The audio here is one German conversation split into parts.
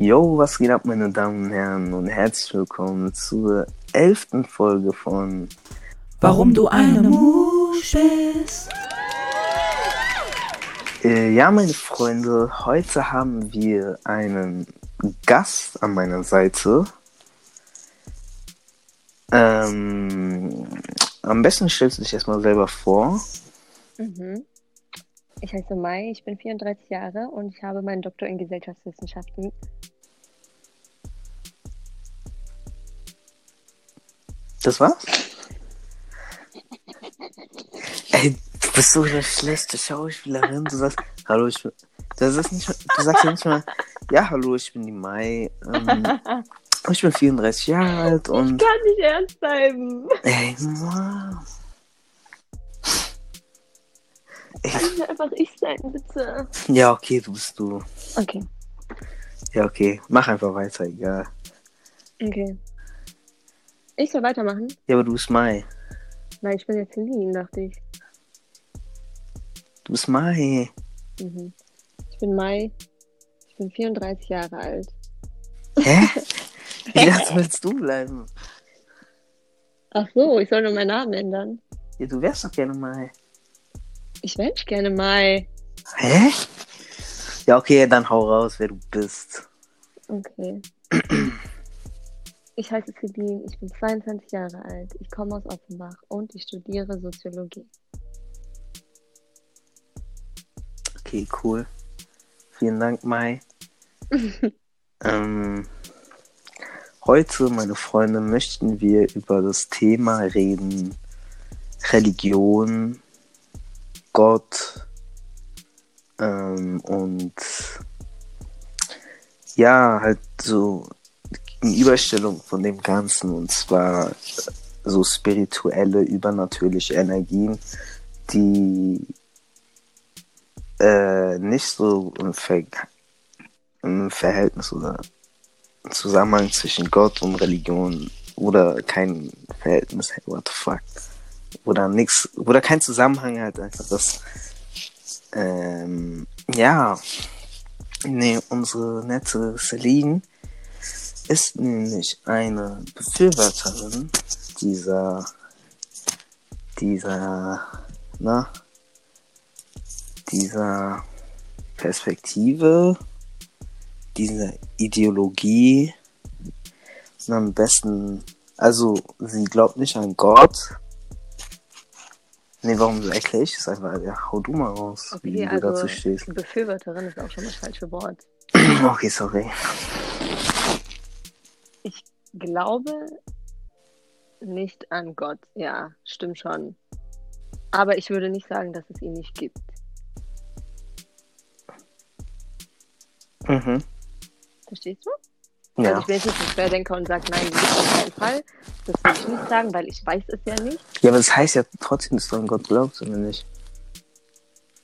Yo, was geht ab, meine Damen und Herren, und herzlich willkommen zur elften Folge von Warum du eine Musch bist. Äh, ja, meine Freunde, heute haben wir einen Gast an meiner Seite. Ähm, am besten stellst du dich erstmal selber vor. Mhm. Ich heiße Mai, ich bin 34 Jahre und ich habe meinen Doktor in Gesellschaftswissenschaften. Das war's? Ey, du bist so eine schlechte Schauspielerin. Du sagst, hallo, ich bin. Das ist nicht, du sagst ja nicht mal, ja, hallo, ich bin die Mai. Ähm, ich bin 34 Jahre alt und. Ich kann nicht ernst bleiben. Ey, Mann. Kann ich einfach ich sein, bitte? Ja, okay, du bist du. Okay, Ja, okay. Mach einfach weiter, egal. okay. Ich soll weitermachen? Ja, aber du bist Mai. Nein, ich bin jetzt Celine, dachte ich. Du bist Mai. Mhm. Ich bin Mai, ich bin 34 Jahre alt. Hä? Wie das willst du bleiben? Ach so, ich soll nur meinen Namen ändern. Ja, du wärst doch gerne Mai. Ich wäre nicht gerne Mai. Hä? Ja, okay, dann hau raus, wer du bist. Okay. Ich heiße Celine, ich bin 22 Jahre alt. Ich komme aus Offenbach und ich studiere Soziologie. Okay, cool. Vielen Dank, Mai. ähm, heute, meine Freunde, möchten wir über das Thema reden. Religion, Gott ähm, und ja, halt so die Gegenüberstellung von dem Ganzen und zwar so spirituelle, übernatürliche Energien, die äh, nicht so im, Ver im Verhältnis oder im Zusammenhang zwischen Gott und Religion oder kein Verhältnis, what the fuck. Oder nix, oder kein Zusammenhang halt einfach das, ähm, ja, nee, unsere nette Celine ist nämlich eine Befürworterin dieser, dieser, na, dieser Perspektive, dieser Ideologie und am besten, also sie glaubt nicht an Gott. Nee, warum erkläre ich das einfach? Ja, hau du mal raus, wie Okay, du dazu also stehst. Befürworterin ist auch schon das falsche Wort. Okay, sorry. Ich glaube nicht an Gott. Ja, stimmt schon. Aber ich würde nicht sagen, dass es ihn nicht gibt. Mhm. Verstehst du? Also Ja. ich bin jetzt nicht ein Querdenker und sage, nein, es auf keinen Fall. Das würde ich nicht sagen, weil ich weiß es ja nicht. ja, aber das heißt ja trotzdem, dass du an Gott glaubst, oder nicht?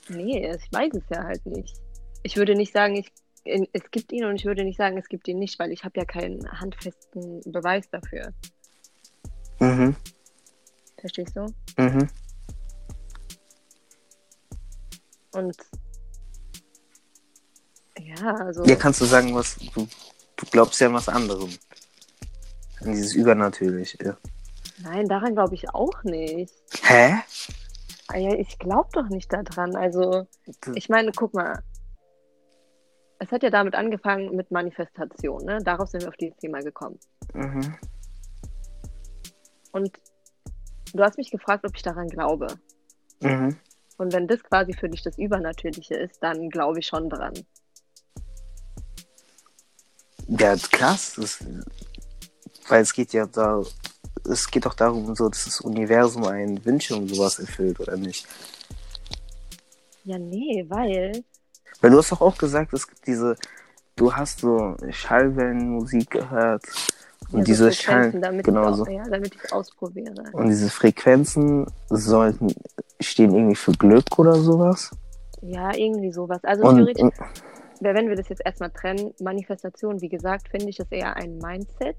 Nee, ich weiß es ja halt nicht. Ich würde nicht sagen, ich, es gibt ihn und ich würde nicht sagen, es gibt ihn nicht, weil ich habe ja keinen handfesten Beweis dafür. Mhm. Verstehst du? Mhm. Und ja, also Ja, kannst du sagen, was du, du glaubst ja an was anderem. An dieses Übernatürliche. nein, daran glaube ich auch nicht. Hä? Ah Ja, ich glaube doch nicht daran. Also ich meine, guck mal. Es hat ja damit angefangen mit Manifestation, ne? Darauf sind wir auf dieses Thema gekommen. Mhm. Und du hast mich gefragt, ob ich daran glaube. Mhm. Und wenn das quasi für dich das Übernatürliche ist, dann glaube ich schon dran. Ja, krass. Das, weil es geht ja da, es geht doch darum, so, dass das Universum einen Wünsche und sowas erfüllt, oder nicht? Ja, nee, weil. Weil du hast doch auch gesagt, es gibt diese, du hast so Schallwellenmusik gehört und ja, so diese Frequenzen, Schall, damit genau ich, so. ja, damit ich ausprobiere. Und diese Frequenzen sollten, stehen irgendwie für Glück oder sowas. Ja, irgendwie sowas. Also Und, theoretisch, und wenn wir das jetzt erstmal trennen, Manifestation, wie gesagt, finde ich das eher ein Mindset,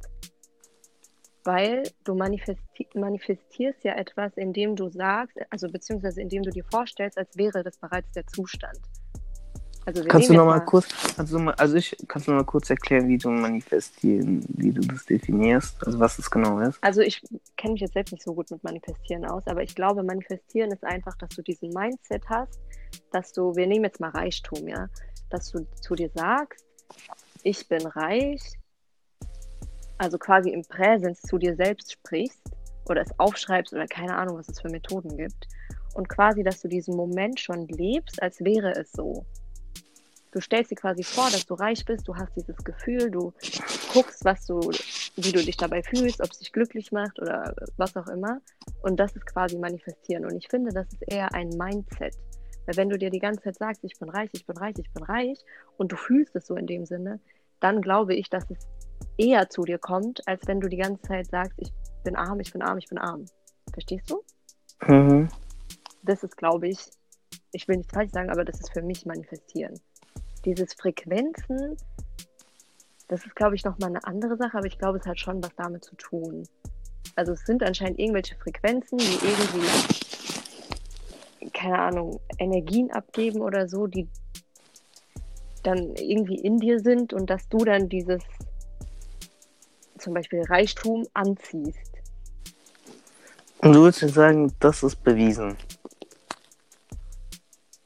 weil du manifesti manifestierst ja etwas, indem du sagst, also beziehungsweise indem du dir vorstellst, als wäre das bereits der Zustand. Also Kannst du noch jetzt mal kurz, kannst du mal, also ich, kannst du noch mal kurz erklären, wie du manifestieren, wie du das definierst, also was es genau ist? Also ich kenne mich jetzt selbst nicht so gut mit Manifestieren aus, aber ich glaube, Manifestieren ist einfach, dass du diesen Mindset hast, dass du, wir nehmen jetzt mal Reichtum, ja, dass du zu dir sagst, ich bin reich, also quasi im Präsens zu dir selbst sprichst oder es aufschreibst oder keine Ahnung, was es für Methoden gibt. Und quasi, dass du diesen Moment schon lebst, als wäre es so. Du stellst dir quasi vor, dass du reich bist, du hast dieses Gefühl, du guckst, was du, wie du dich dabei fühlst, ob es dich glücklich macht oder was auch immer. Und das ist quasi manifestieren. Und ich finde, das ist eher ein Mindset. Weil wenn du dir die ganze Zeit sagst, ich bin reich, ich bin reich, ich bin reich, und du fühlst es so in dem Sinne, dann glaube ich, dass es eher zu dir kommt, als wenn du die ganze Zeit sagst, ich bin arm, ich bin arm, ich bin arm. Verstehst du? Mhm. Das ist, glaube ich, ich will nicht falsch sagen, aber das ist für mich manifestieren. Dieses Frequenzen, das ist, glaube ich, nochmal eine andere Sache, aber ich glaube, es hat schon was damit zu tun. Also es sind anscheinend irgendwelche Frequenzen, die irgendwie, keine Ahnung, Energien abgeben oder so, die dann irgendwie in dir sind und dass du dann dieses zum Beispiel Reichtum anziehst. Und du würdest jetzt sagen, das ist bewiesen.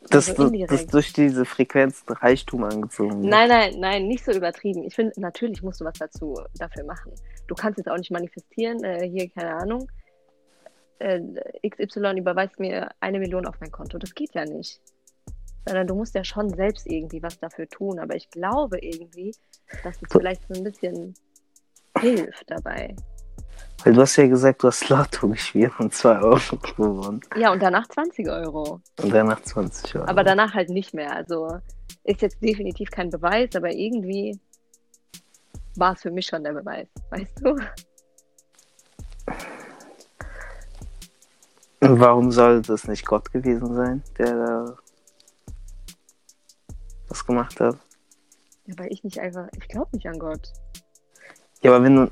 Dass, Also du, dass durch diese Frequenz Reichtum angezogen wird. Nein, nein, nein, nicht so übertrieben. Ich finde, natürlich musst du was dazu dafür machen. Du kannst jetzt auch nicht manifestieren, äh, hier, keine Ahnung, äh, XY überweist mir eine Million auf mein Konto. Das geht ja nicht. Sondern du musst ja schon selbst irgendwie was dafür tun. Aber ich glaube irgendwie, dass es vielleicht so ein bisschen hilft dabei. Weil du hast ja gesagt, du hast Lotto gespielt und 2 Euro gewonnen. Ja, und danach 20 Euro. Und danach 20 Euro. Aber danach halt nicht mehr. Also ist jetzt definitiv kein Beweis, aber irgendwie war es für mich schon der Beweis. Weißt du? Warum soll das nicht Gott gewesen sein, der da was gemacht hat? Ja, weil ich nicht einfach, ich glaube nicht an Gott. Ja, aber wenn du,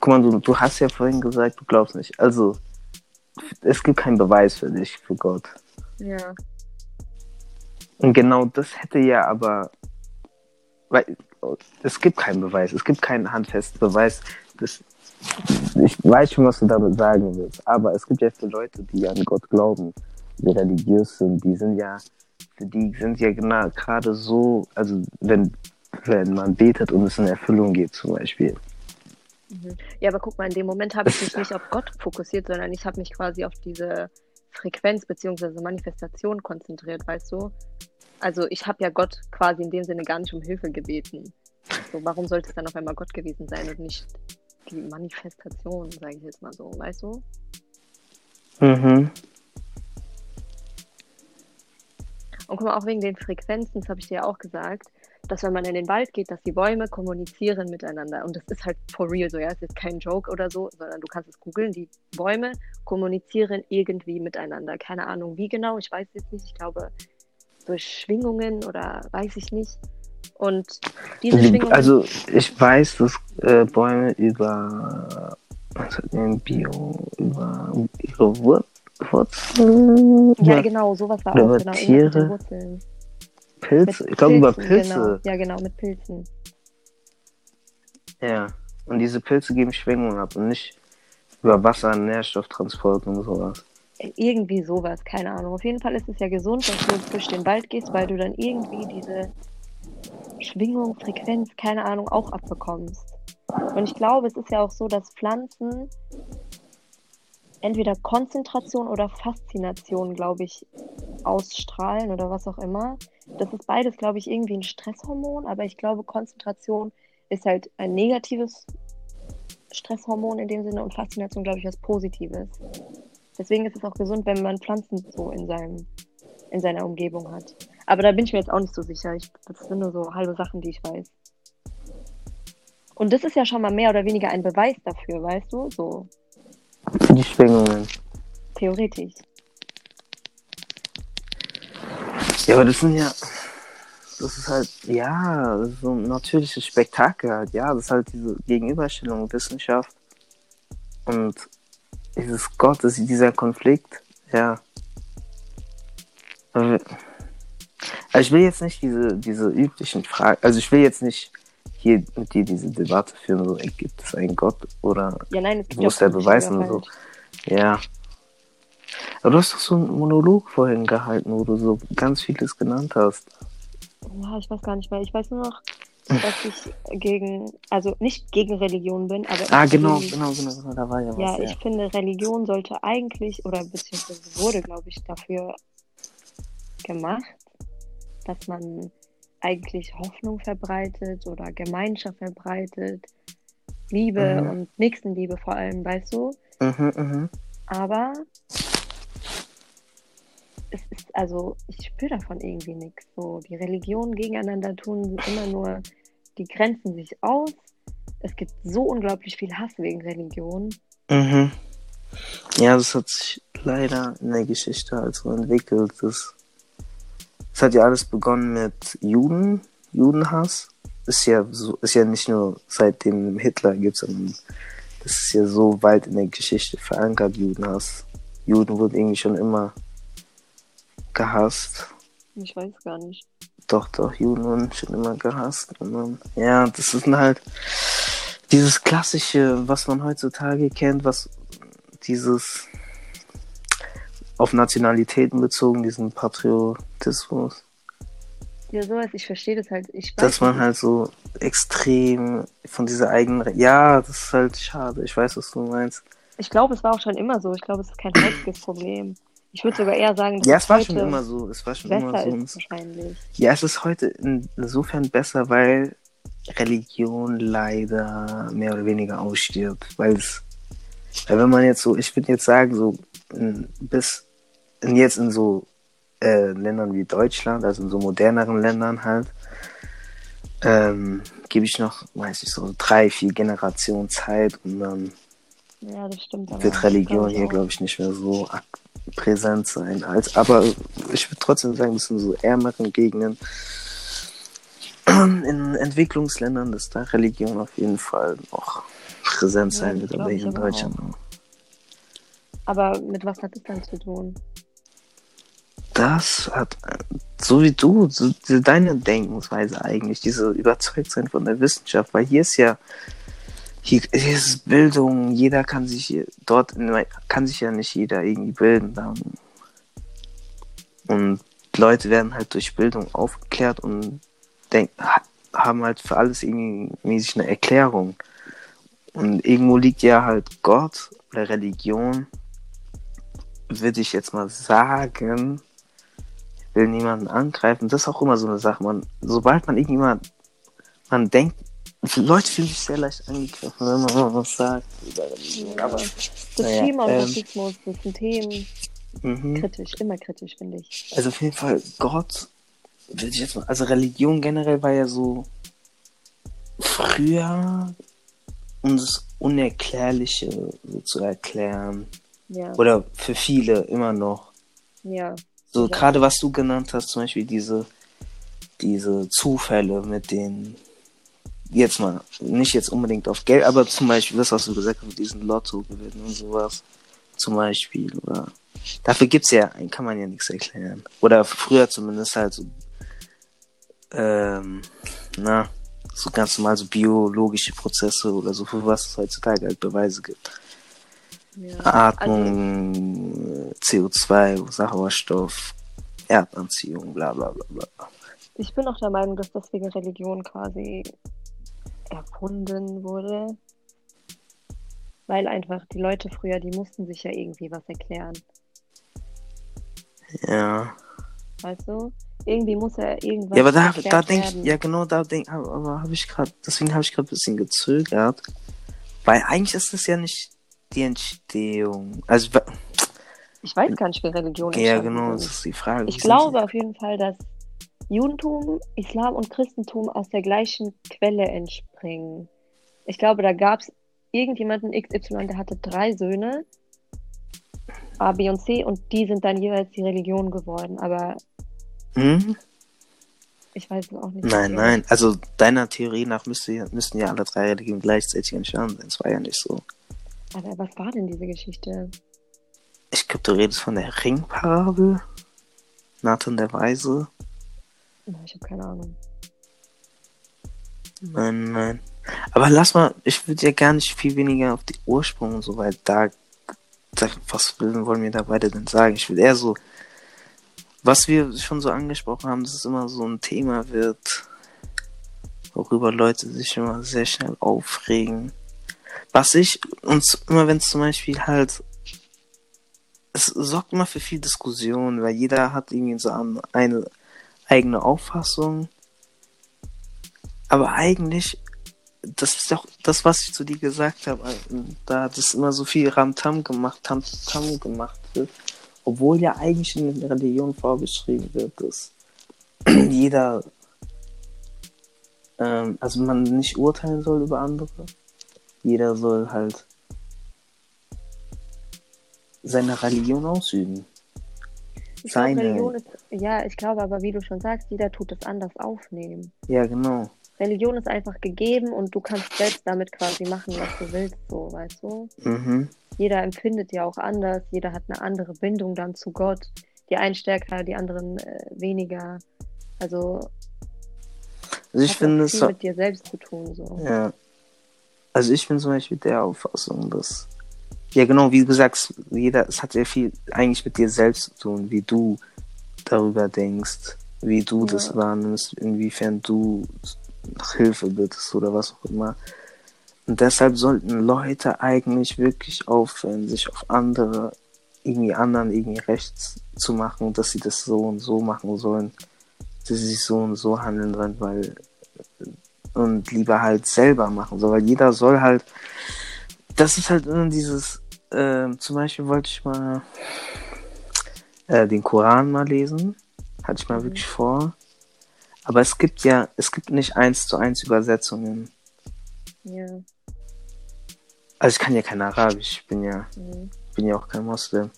guck mal, du, du hast ja vorhin gesagt, du glaubst nicht. Also, es gibt keinen Beweis für dich, für Gott. Ja. Und genau das hätte ja aber, weil es gibt keinen Beweis, es gibt keinen handfesten Beweis. Das, ich weiß schon, was du damit sagen willst, aber es gibt ja für Leute, die an Gott glauben, die religiös sind, die sind ja, die sind ja genau gerade so, also wenn, wenn man betet und es in Erfüllung geht zum Beispiel. Mhm. Ja, aber guck mal, in dem Moment habe ich mich nicht auf Gott fokussiert, sondern ich habe mich quasi auf diese Frequenz bzw. Manifestation konzentriert, weißt du? Also ich habe ja Gott quasi in dem Sinne gar nicht um Hilfe gebeten. So, warum sollte es dann auf einmal Gott gewesen sein und nicht die Manifestation, sage ich jetzt mal so, weißt du? Mhm. Und guck mal, auch wegen den Frequenzen, das habe ich dir ja auch gesagt, dass wenn man in den Wald geht, dass die Bäume kommunizieren miteinander. Und das ist halt for real so, ja, es ist kein Joke oder so, sondern du kannst es googeln. Die Bäume kommunizieren irgendwie miteinander. Keine Ahnung, wie genau, ich weiß jetzt nicht. Ich glaube, durch Schwingungen oder weiß ich nicht. Und diese Schwingungen. Also ich weiß, dass äh, Bäume über was hat denn Bio über ihre Wur Wurzeln ja, genau, sowas war auch genau. Tiere? Pilze, ich glaube über Pilzen, Pilze. Genau. Ja, genau, mit Pilzen. Ja. Und diese Pilze geben Schwingungen ab und nicht über Wasser, Nährstofftransport und sowas. Irgendwie sowas, keine Ahnung. Auf jeden Fall ist es ja gesund, dass du durch den Wald gehst, weil du dann irgendwie diese Schwingung, Frequenz, keine Ahnung, auch abbekommst. Und ich glaube, es ist ja auch so, dass Pflanzen entweder Konzentration oder Faszination, glaube ich, ausstrahlen oder was auch immer. Das ist beides, glaube ich, irgendwie ein Stresshormon, aber ich glaube, Konzentration ist halt ein negatives Stresshormon in dem Sinne und Faszination, glaube ich, was Positives. Deswegen ist es auch gesund, wenn man Pflanzen so in, seinem, in seiner Umgebung hat. Aber da bin ich mir jetzt auch nicht so sicher. Ich, das sind nur so halbe Sachen, die ich weiß. Und das ist ja schon mal mehr oder weniger ein Beweis dafür, weißt du? So Für die Schwingungen. theoretisch. Ja, aber das sind ja. Das ist halt, ja, das ist so ein natürliches Spektakel halt, ja. Das ist halt diese Gegenüberstellung Wissenschaft und dieses Gott, dieser Konflikt, ja. Aber- Also ich will jetzt nicht diese, diese üblichen Fragen, also ich will jetzt nicht hier mit dir diese Debatte führen, so, gibt es einen Gott oder Ja, nein, wo ist der Beweis und so. Ja. Aber du hast doch so einen Monolog vorhin gehalten, wo du so ganz vieles genannt hast. Ja, ich weiß gar nicht mehr. Ich weiß nur noch, dass ich gegen, also nicht gegen Religion bin, aber Ah, genau, bin- genau, genau, genau, da war ja was. Ja, Ja, ich finde, Religion sollte eigentlich, oder beziehungsweise wurde, glaube ich, dafür gemacht, dass man eigentlich Hoffnung verbreitet oder Gemeinschaft verbreitet, Liebe Mhm. und Nächstenliebe vor allem, weißt du? Mhm, mhm. Aber es ist, also, ich spüre davon irgendwie nichts. So, die Religionen gegeneinander tun immer nur, die grenzen sich aus. Es gibt so unglaublich viel Hass wegen Religion. Mhm. Ja, das hat sich leider in der Geschichte halt so entwickelt. Das, das hat ja alles begonnen mit Juden, Judenhass. Ist ja so, ist ja nicht nur seitdem Hitler gibt, sondern das ist ja so weit in der Geschichte verankert, Judenhass. Juden wurden irgendwie schon immer gehasst. Ich weiß gar nicht. Doch, doch, Juden wurden schon immer gehasst. Dann, ja, das ist halt dieses klassische, was man heutzutage kennt, was dieses auf Nationalitäten bezogen, diesen Patriotismus, Ja, sowas, ich verstehe das halt. Ich weiß dass man nicht. halt so extrem von dieser eigenen, Re ja, das ist halt schade. Ich weiß, was du meinst. Ich glaube, es war auch schon immer so. Ich glaube, es ist kein heutiges Problem. Ich würde sogar eher sagen, dass Ja, es war schon immer so. Es war schon immer so. ist wahrscheinlich. Ja, es ist heute insofern besser, weil Religion leider mehr oder weniger ausstirbt. Weil es, weil wenn man jetzt so, ich würde jetzt sagen, so bis in jetzt in so äh, Ländern wie Deutschland, also in so moderneren Ländern halt, ähm, gebe ich noch, weiß ich, so drei, vier Generationen Zeit und dann Ja, das stimmt. wird das Religion hier, glaube ich, nicht mehr so präsent sein. Als, aber ich würde trotzdem sagen, das sind so ärmeren Gegenden in Entwicklungsländern, dass da Religion auf jeden Fall noch präsent Ja, sein das wird, aber hier in Deutschland. auch. Aber mit was hat es dann zu tun? Das hat, so wie du, so deine Denkensweise eigentlich, diese Überzeugtsein von der Wissenschaft, weil hier ist ja, hier, hier ist Bildung, jeder kann sich hier, dort, kann sich ja nicht jeder irgendwie bilden. Und Leute werden halt durch Bildung aufgeklärt und denk, ha- haben halt für alles irgendwie mäßig eine Erklärung. Und irgendwo liegt ja halt Gott oder Religion, würde ich jetzt mal sagen, will niemanden angreifen. Das ist auch immer so eine Sache. Man, sobald man irgendjemand, man denkt, Leute fühlen sich sehr leicht angegriffen, wenn man mal was sagt über Religion. Aber, das naja, und ähm, Rassismus, das sind Themen mhm. kritisch, immer kritisch, finde ich. Also auf jeden Fall, Gott, würde ich jetzt mal, also Religion generell war ja so früher, um das Unerklärliche so zu erklären. Ja, Oder für viele immer noch. ja, So, Ja. gerade was du genannt hast, zum Beispiel diese, diese Zufälle mit den, jetzt mal, nicht jetzt unbedingt auf Geld, aber zum Beispiel das, was du gesagt hast, mit diesen Lotto-Gewinnen und sowas, zum Beispiel, oder, dafür gibt's ja, kann man ja nichts erklären. Oder früher zumindest halt so, ähm, na, so ganz normal so biologische Prozesse oder so, für was es heutzutage halt Beweise gibt. Ja. Atmung, CO2, Sauerstoff, Erdanziehung, bla bla bla bla. Ich bin auch der Meinung, dass deswegen Religion quasi erfunden wurde. Weil einfach die Leute früher, die mussten sich ja irgendwie was erklären. Ja. Weißt du? Irgendwie muss ja irgendwas Ja, aber da, da denke ich, ja genau, da denke aber, aber habe ich gerade, deswegen habe ich gerade ein bisschen gezögert. Weil eigentlich ist das ja nicht die Entstehung. Also, Ich weiß gar nicht, wie Religion ja entstanden genau, das ist die Frage. Ich glaube auf jeden Fall, dass Judentum, Islam und Christentum aus der gleichen Quelle entspringen. Ich glaube, da gab es irgendjemanden XY, der hatte drei Söhne, A, B und C, und die sind dann jeweils die Religion geworden. Aber Hm? ich weiß es auch nicht. Nein, genau. nein. Also deiner Theorie nach müsste, müssten ja alle drei Religionen gleichzeitig entstanden sein. Das war ja nicht so. Aber was war denn diese Geschichte? Ich glaube, du redest von der Ringparabel. Nathan der Weise. Na, Ich habe keine Ahnung. Nein, nein. Aber lass mal, ich würde ja gar nicht viel weniger auf die Ursprung und so, weil da, da was wollen wir da beide denn sagen? Ich will eher so, was wir schon so angesprochen haben, dass es immer so ein Thema wird, worüber Leute sich immer sehr schnell aufregen. Was ich, uns immer wenn es zum Beispiel halt, es sorgt immer für viel Diskussion, weil jeder hat irgendwie so eine eigene Auffassung. Aber eigentlich, das ist auch das, was ich zu dir gesagt habe, da das immer so viel Ramtam gemacht, Tamtam gemacht wird, obwohl ja eigentlich in der Religion vorgeschrieben wird, dass jeder, ähm, also man nicht urteilen soll über andere. Jeder soll halt seine Religion ausüben. Ich glaube, Seine. Religion ist, ja, ich glaube aber, wie du schon sagst, jeder tut es anders aufnehmen. Ja, genau. Religion ist einfach gegeben und du kannst selbst damit quasi machen, was du willst, so, weißt du? Mhm. Jeder empfindet ja auch anders, jeder hat eine andere Bindung dann zu Gott. Die einen stärker, die anderen äh, weniger. Also Also ich finde es mit dir selbst zu tun, so. Ja. Also ich bin zum Beispiel der Auffassung, dass. Ja, genau, wie du sagst, jeder, es hat sehr viel eigentlich mit dir selbst zu tun, wie du darüber denkst, wie du Ja. das wahrnimmst, inwiefern du nach Hilfe bittest oder was auch immer. Und deshalb sollten Leute eigentlich wirklich aufhören, sich auf andere, irgendwie anderen irgendwie rechts zu machen, dass sie das so und so machen sollen, dass sie sich so und so handeln sollen, weil und lieber halt selber machen soll, weil jeder soll halt, das ist halt immer dieses, ähm, zum Beispiel wollte ich mal äh, den Koran mal lesen, hatte ich mal Mhm. wirklich vor, aber es gibt ja, es gibt nicht eins zu eins Übersetzungen. Ja. Also ich kann ja kein Arabisch, ich bin ja, Mhm. bin ja auch kein Moslem.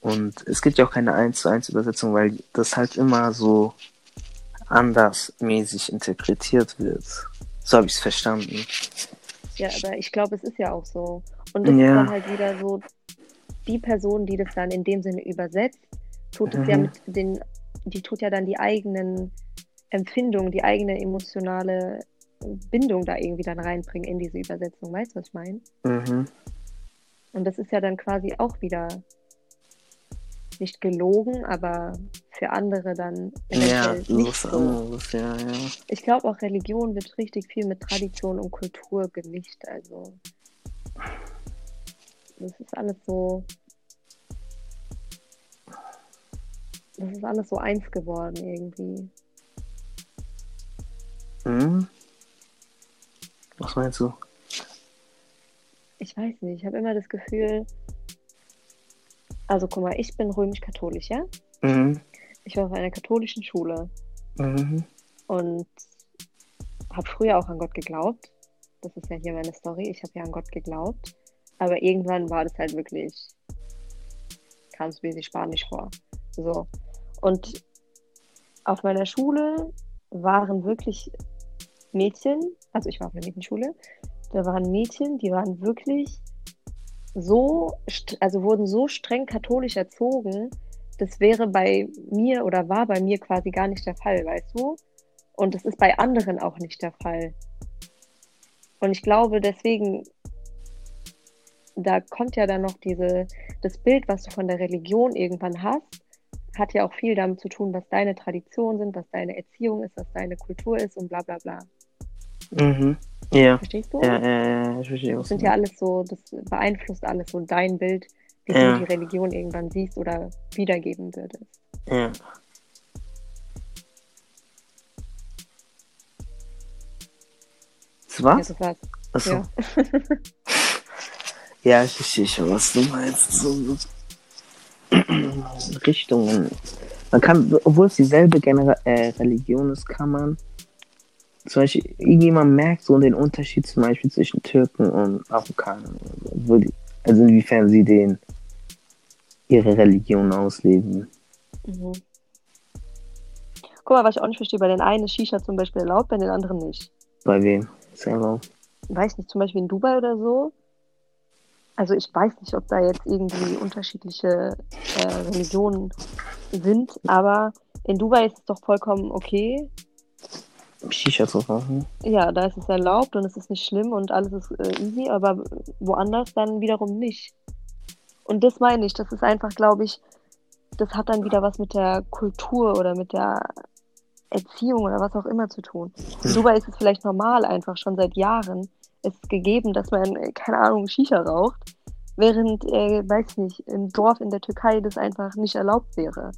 Und es gibt ja auch keine 1 zu 1 Übersetzung, weil das halt immer so andersmäßig interpretiert wird. So habe ich es verstanden. Ja, aber ich glaube, es ist ja auch so. Und das Ja. ist dann halt wieder so, die Person, die das dann in dem Sinne übersetzt, tut es ja Mhm. mit den, die tut ja dann die eigenen Empfindungen, die eigene emotionale Bindung da irgendwie dann reinbringen in diese Übersetzung. Weißt du, was ich meine? Mhm. Und das ist ja dann quasi auch wieder nicht gelogen, aber für andere dann Ja, nicht so. anderes, ja, ja. Ich glaube auch Religion wird richtig viel mit Tradition und Kultur gemischt. Also das ist alles so. Das ist alles so eins geworden irgendwie. Mhm. Was meinst du? Ich weiß nicht, ich habe immer das Gefühl. Also guck mal, ich bin römisch-katholisch, ja? Mhm. Ich war auf einer katholischen Schule Mhm. und habe früher auch an Gott geglaubt. Das ist ja hier meine Story. Ich habe ja an Gott geglaubt. Aber irgendwann war das halt wirklich, kam es mir Spanisch vor. So. Und auf meiner Schule waren wirklich Mädchen, also ich war auf einer Mädchenschule, da waren Mädchen, die waren wirklich so, also wurden so streng katholisch erzogen, das wäre bei mir oder war bei mir quasi gar nicht der Fall, weißt du? Und das ist bei anderen auch nicht der Fall. Und ich glaube, deswegen, da kommt ja dann noch diese, das Bild, was du von der Religion irgendwann hast, hat ja auch viel damit zu tun, was deine Traditionen sind, was deine Erziehung ist, was deine Kultur ist und bla bla bla. Mhm. Ja. Verstehst du? Ja, ja, ja, ich verstehe Das sind ja alles so, das beeinflusst alles so dein Bild, wie Ja. du die Religion irgendwann siehst oder wiedergeben würdest. Ja. Das Ja, war's? das war's. Achso. Ja. Ja, ich verstehe schon, was du meinst. So, Richtungen. Man kann, obwohl es dieselbe Genera äh, Religion ist, kann man zum Beispiel, irgendjemand merkt so den Unterschied zum Beispiel zwischen Türken und oder so. Die, also inwiefern sie den ihre Religion ausleben. Mhm. Guck mal, was ich auch nicht verstehe, bei den einen ist Shisha zum Beispiel erlaubt, bei den anderen nicht. Bei wem? Selber. Weiß nicht, zum Beispiel in Dubai oder so. Also ich weiß nicht, ob da jetzt irgendwie unterschiedliche äh, Religionen sind, aber in Dubai ist es doch vollkommen okay. Shisha zu rauchen. Ja, da ist es erlaubt und es ist nicht schlimm und alles ist äh, easy, aber woanders dann wiederum nicht. Und das meine ich, das ist einfach, glaube ich, das hat dann wieder was mit der Kultur oder mit der Erziehung oder was auch immer zu tun. In Dubai ist es vielleicht normal, einfach schon seit Jahren ist es gegeben, dass man, keine Ahnung, Shisha raucht, während, äh, weiß nicht, im Dorf in der Türkei das einfach nicht erlaubt wäre.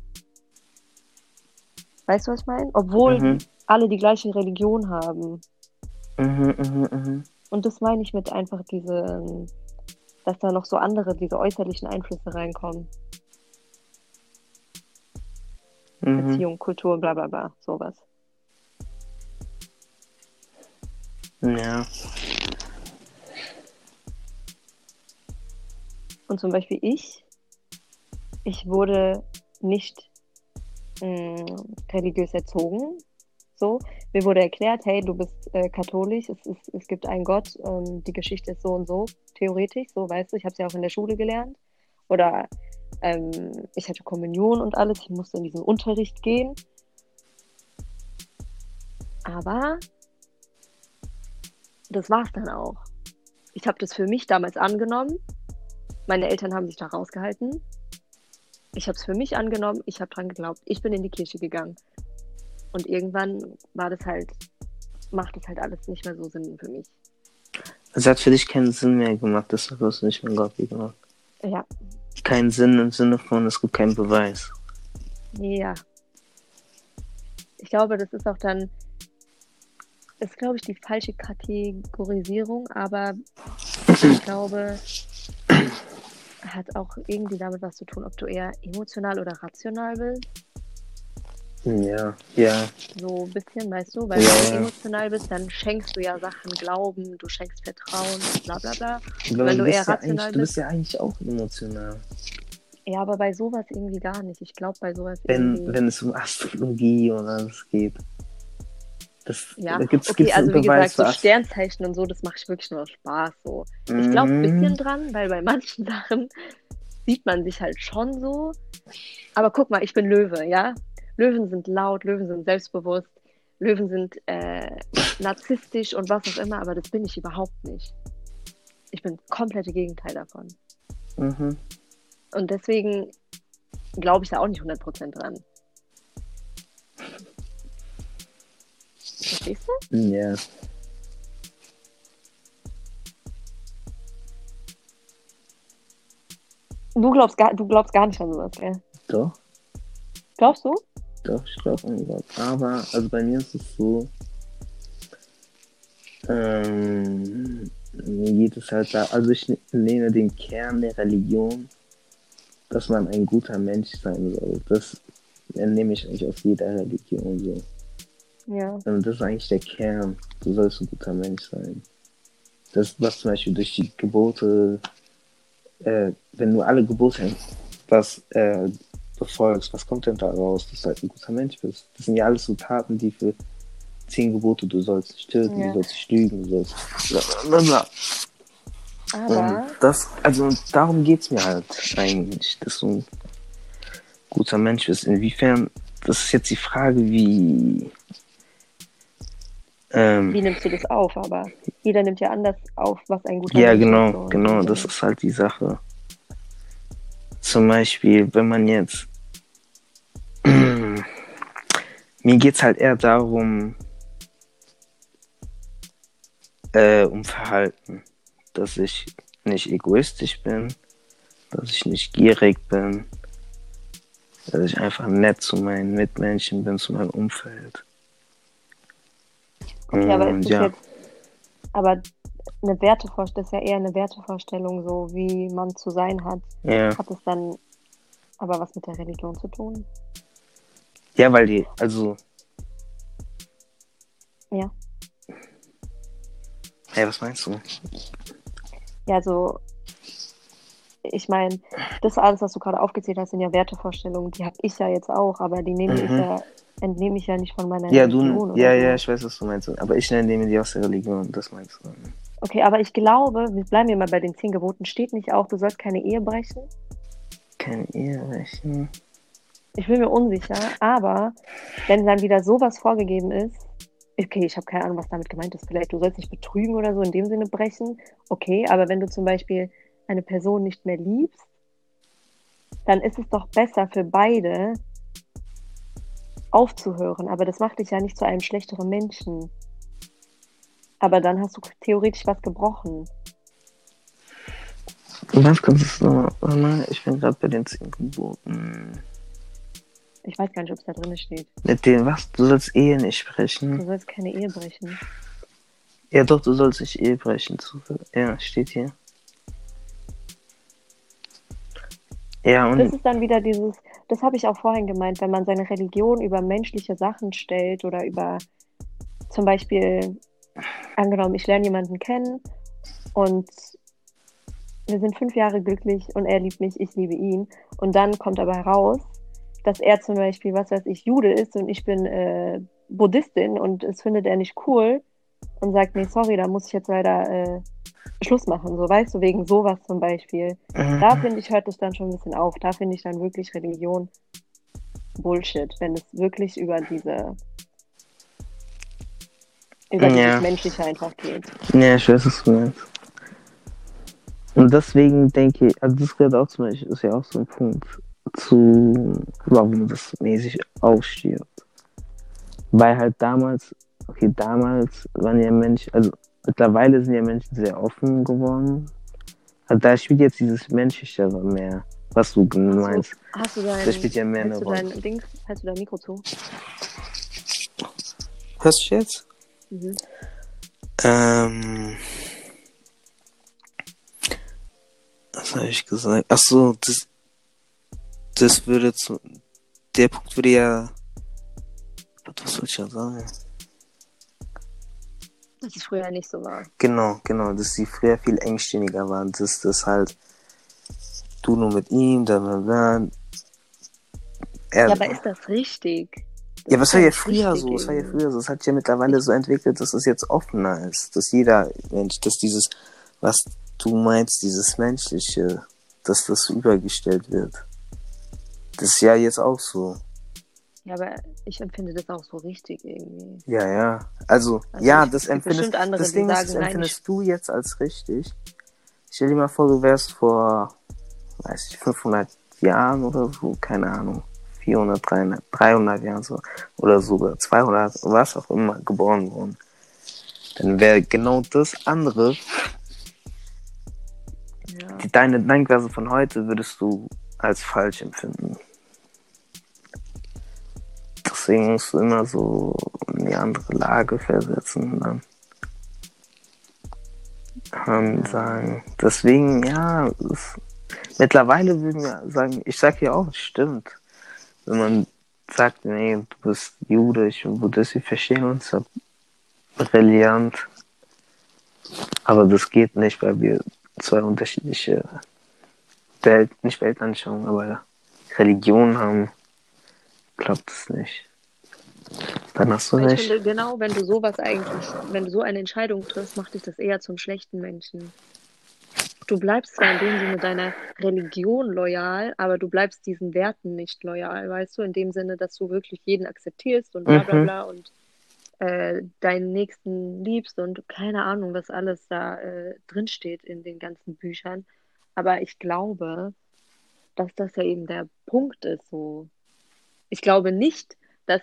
Weißt du, was ich meine? Obwohl Mhm. alle die gleiche Religion haben. Mhm, mhm, mhm. Und das meine ich mit einfach diese, ähm, dass da noch so andere, diese äußerlichen Einflüsse reinkommen. Mhm. Erziehung, Kultur, bla bla bla, sowas. Ja. Und zum Beispiel ich, ich wurde nicht mh, religiös erzogen. So, mir wurde erklärt, hey, du bist äh, katholisch, es, ist, es gibt einen Gott, ähm, die Geschichte ist so und so, theoretisch, so weißt du, ich habe es ja auch in der Schule gelernt. Oder ähm, ich hatte Kommunion und alles, ich musste in diesen Unterricht gehen. Aber das war's dann auch. Ich habe das für mich damals angenommen. Meine Eltern haben sich da rausgehalten. Ich habe es für mich angenommen, ich habe dran geglaubt. Ich bin in die Kirche gegangen. Und irgendwann war das halt, macht das halt alles nicht mehr so Sinn für mich. Es hat für dich keinen Sinn mehr gemacht, deshalb hast du nicht mehr Gott gemacht. Ja, Keinen Sinn im Sinne von, es gibt keinen Beweis. ja. Ich glaube, das ist auch dann, ist glaube ich die falsche Kategorisierung, aber ich glaube, hat auch irgendwie damit was zu tun, ob du eher emotional oder rational bist. Ja, ja. So ein bisschen, weißt du, weil Ja, wenn du ja. emotional bist, dann schenkst du ja Sachen Glauben, du schenkst Vertrauen, bla bla bla. Aber Wenn du bist eher ja rational eigentlich, Du bist ja eigentlich auch emotional. Ja, aber bei sowas irgendwie gar nicht. Ich glaube, bei sowas Wenn, irgendwie. wenn es um Astrologie oder alles geht. Das, Ja, da gibt's, okay, gibt's also wie gesagt, so Sternzeichen und so, das mache ich wirklich nur aus Spaß so. Ich glaube ein Mhm. bisschen dran, weil bei manchen Sachen sieht man sich halt schon so. Aber guck mal, ich bin Löwe, ja? Löwen sind laut, Löwen sind selbstbewusst, Löwen sind äh, narzisstisch und was auch immer, aber das bin ich überhaupt nicht. Ich bin komplette Gegenteil davon. Mhm. Und deswegen glaube ich da auch nicht 100% dran. Verstehst du? Ja. Du glaubst gar, du glaubst gar nicht an sowas, gell? Doch, Glaubst du? Doch, ich glaube an Gott. Aber, also bei mir ist es so, ähm, mir geht es halt da, also ich nehme den Kern der Religion, dass man ein guter Mensch sein soll. Das nehme ich eigentlich aus jeder Religion so. Ja. Und das ist eigentlich der Kern. Du sollst ein guter Mensch sein. Das, was zum Beispiel durch die Gebote, äh, wenn du alle Gebote das, äh, befolgst, was kommt denn da raus, dass du halt ein guter Mensch bist? Das sind ja alles so Taten, die für zehn Gebote, du sollst nicht töten, Ja. du sollst nicht lügen, du sollst. Blablabla. Aber, Und das, also darum geht's mir halt eigentlich, dass du ein guter Mensch bist. Inwiefern, das ist jetzt die Frage, wie. Ähm, wie nimmst du das auf? Aber jeder nimmt ja anders auf, was ein guter Ja, Mensch genau, ist. so. genau, Also, das ist halt die Sache. Zum Beispiel, wenn man jetzt. Mir geht's halt eher darum, äh, um Verhalten. Dass ich nicht egoistisch bin, dass ich nicht gierig bin, dass ich einfach nett zu meinen Mitmenschen bin, zu meinem Umfeld. Okay, aber Und ist das ja, jetzt, aber eine Wertevorstellung, ist ja eher eine Wertevorstellung, so wie man zu sein hat. ja. Hat es dann aber was mit der Religion zu tun? Ja, weil die, also. Ja. Hey, was meinst du? Ja, also ich meine, das alles, was du gerade aufgezählt hast, sind ja Wertevorstellungen, die habe ich ja jetzt auch, aber die nehme ich Mhm. ja, entnehme ich ja nicht von meiner Ja, Religion. du, ja, ja, ich weiß, was du meinst. Aber ich nehme die aus der Religion, das meinst du. Okay, aber ich glaube, wir bleiben ja mal bei den zehn Geboten, steht nicht auch, du sollst keine Ehe brechen? Keine Ehe brechen. Ich bin mir unsicher, aber wenn dann wieder sowas vorgegeben ist, okay, ich habe keine Ahnung, was damit gemeint ist. Vielleicht du sollst nicht betrügen oder so in dem Sinne brechen. Okay, aber wenn du zum Beispiel eine Person nicht mehr liebst, dann ist es doch besser für beide aufzuhören. Aber das macht dich ja nicht zu einem schlechteren Menschen. Aber dann hast du theoretisch was gebrochen. Du nochmal? Ich bin gerade bei den zehn Geboten. Ich weiß gar nicht, ob es da drin steht. Mit dem was? Du sollst Ehe nicht brechen. Du sollst keine Ehe brechen. Ja, doch, du sollst nicht Ehe brechen. Ja, steht hier. Ja, und. Das ist dann wieder dieses, das habe ich auch vorhin gemeint, wenn man seine Religion über menschliche Sachen stellt oder über zum Beispiel, angenommen, ich lerne jemanden kennen und wir sind fünf Jahre glücklich und er liebt mich, ich liebe ihn. Und dann kommt aber heraus, dass er zum Beispiel, was weiß ich, Jude ist und ich bin äh, Buddhistin und es findet er nicht cool und sagt, nee, sorry, da muss ich jetzt leider äh, Schluss machen, so weißt du, wegen sowas zum Beispiel. Mhm. Da finde ich, hört es dann schon ein bisschen auf. Da finde ich dann wirklich Religion Bullshit, wenn es wirklich über diese über ja. dieses Menschliche einfach geht. Ja, ich weiß, was du meinst. Und deswegen denke ich, also das gehört auch zum Beispiel, ist ja auch so ein Punkt zu, warum das mäßig aufstirbt. Weil halt damals, okay, damals waren ja Menschen, also mittlerweile sind ja Menschen sehr offen geworden. Also da spielt jetzt dieses Menschliche mehr, was du meinst. Hast du dein, das spielt ja mehr eine Rolle. Dein Ding, hast du dein Mikro zu? Hörst du jetzt? Mhm. Ähm. Was habe ich gesagt? Ach so, das, das würde zu, der Punkt würde ja, was soll ich ja sagen? Dass es früher nicht so war. Genau, genau, dass sie früher viel engstirniger waren, dass das halt du nur mit ihm, dann, dann, dann. Er, ja, aber ist das richtig? Das ja, was war ja früher so? Was war ja früher so? Es hat ja mittlerweile so entwickelt, dass es jetzt offener ist, dass jeder Mensch, dass dieses, was du meinst, dieses Menschliche, dass das übergestellt wird. Das ist ja jetzt auch so. Ja, aber ich empfinde das auch so richtig irgendwie. Ja, ja. Also, also ja, das empfindest andere, das Ding sagen, ist, das empfindest nein, du jetzt als richtig. Stell dir mal vor, du wärst vor, weiß ich, 500 Jahren oder so, keine Ahnung, 400, 300, 300 Jahren so, oder sogar 200, was auch immer, geboren worden. Dann wäre genau das andere die, deine Denkweise von heute würdest du als falsch empfinden. Deswegen musst du immer so in die andere Lage versetzen und dann ähm, sagen. Deswegen, ja, es, mittlerweile würden wir sagen, ich sag ja auch, es stimmt. Wenn man sagt, nee, du bist Jude, ich bin Buddhist, wir verstehen uns ja brillant. Aber das geht nicht, weil wir zwei unterschiedliche Welt, nicht Weltanschauungen, aber Religionen haben, klappt es nicht. Dann hast du ich nicht. Finde, genau, wenn du sowas eigentlich, wenn du so eine Entscheidung triffst, macht dich das eher zum schlechten Menschen. Du bleibst zwar in dem Sinne deiner Religion loyal, aber du bleibst diesen Werten nicht loyal, weißt du, in dem Sinne, dass du wirklich jeden akzeptierst und bla bla mhm. bla und äh, deinen Nächsten liebst und keine Ahnung, was alles da äh, drinsteht in den ganzen Büchern. Aber ich glaube, dass das ja eben der Punkt ist. So. Ich glaube nicht, dass,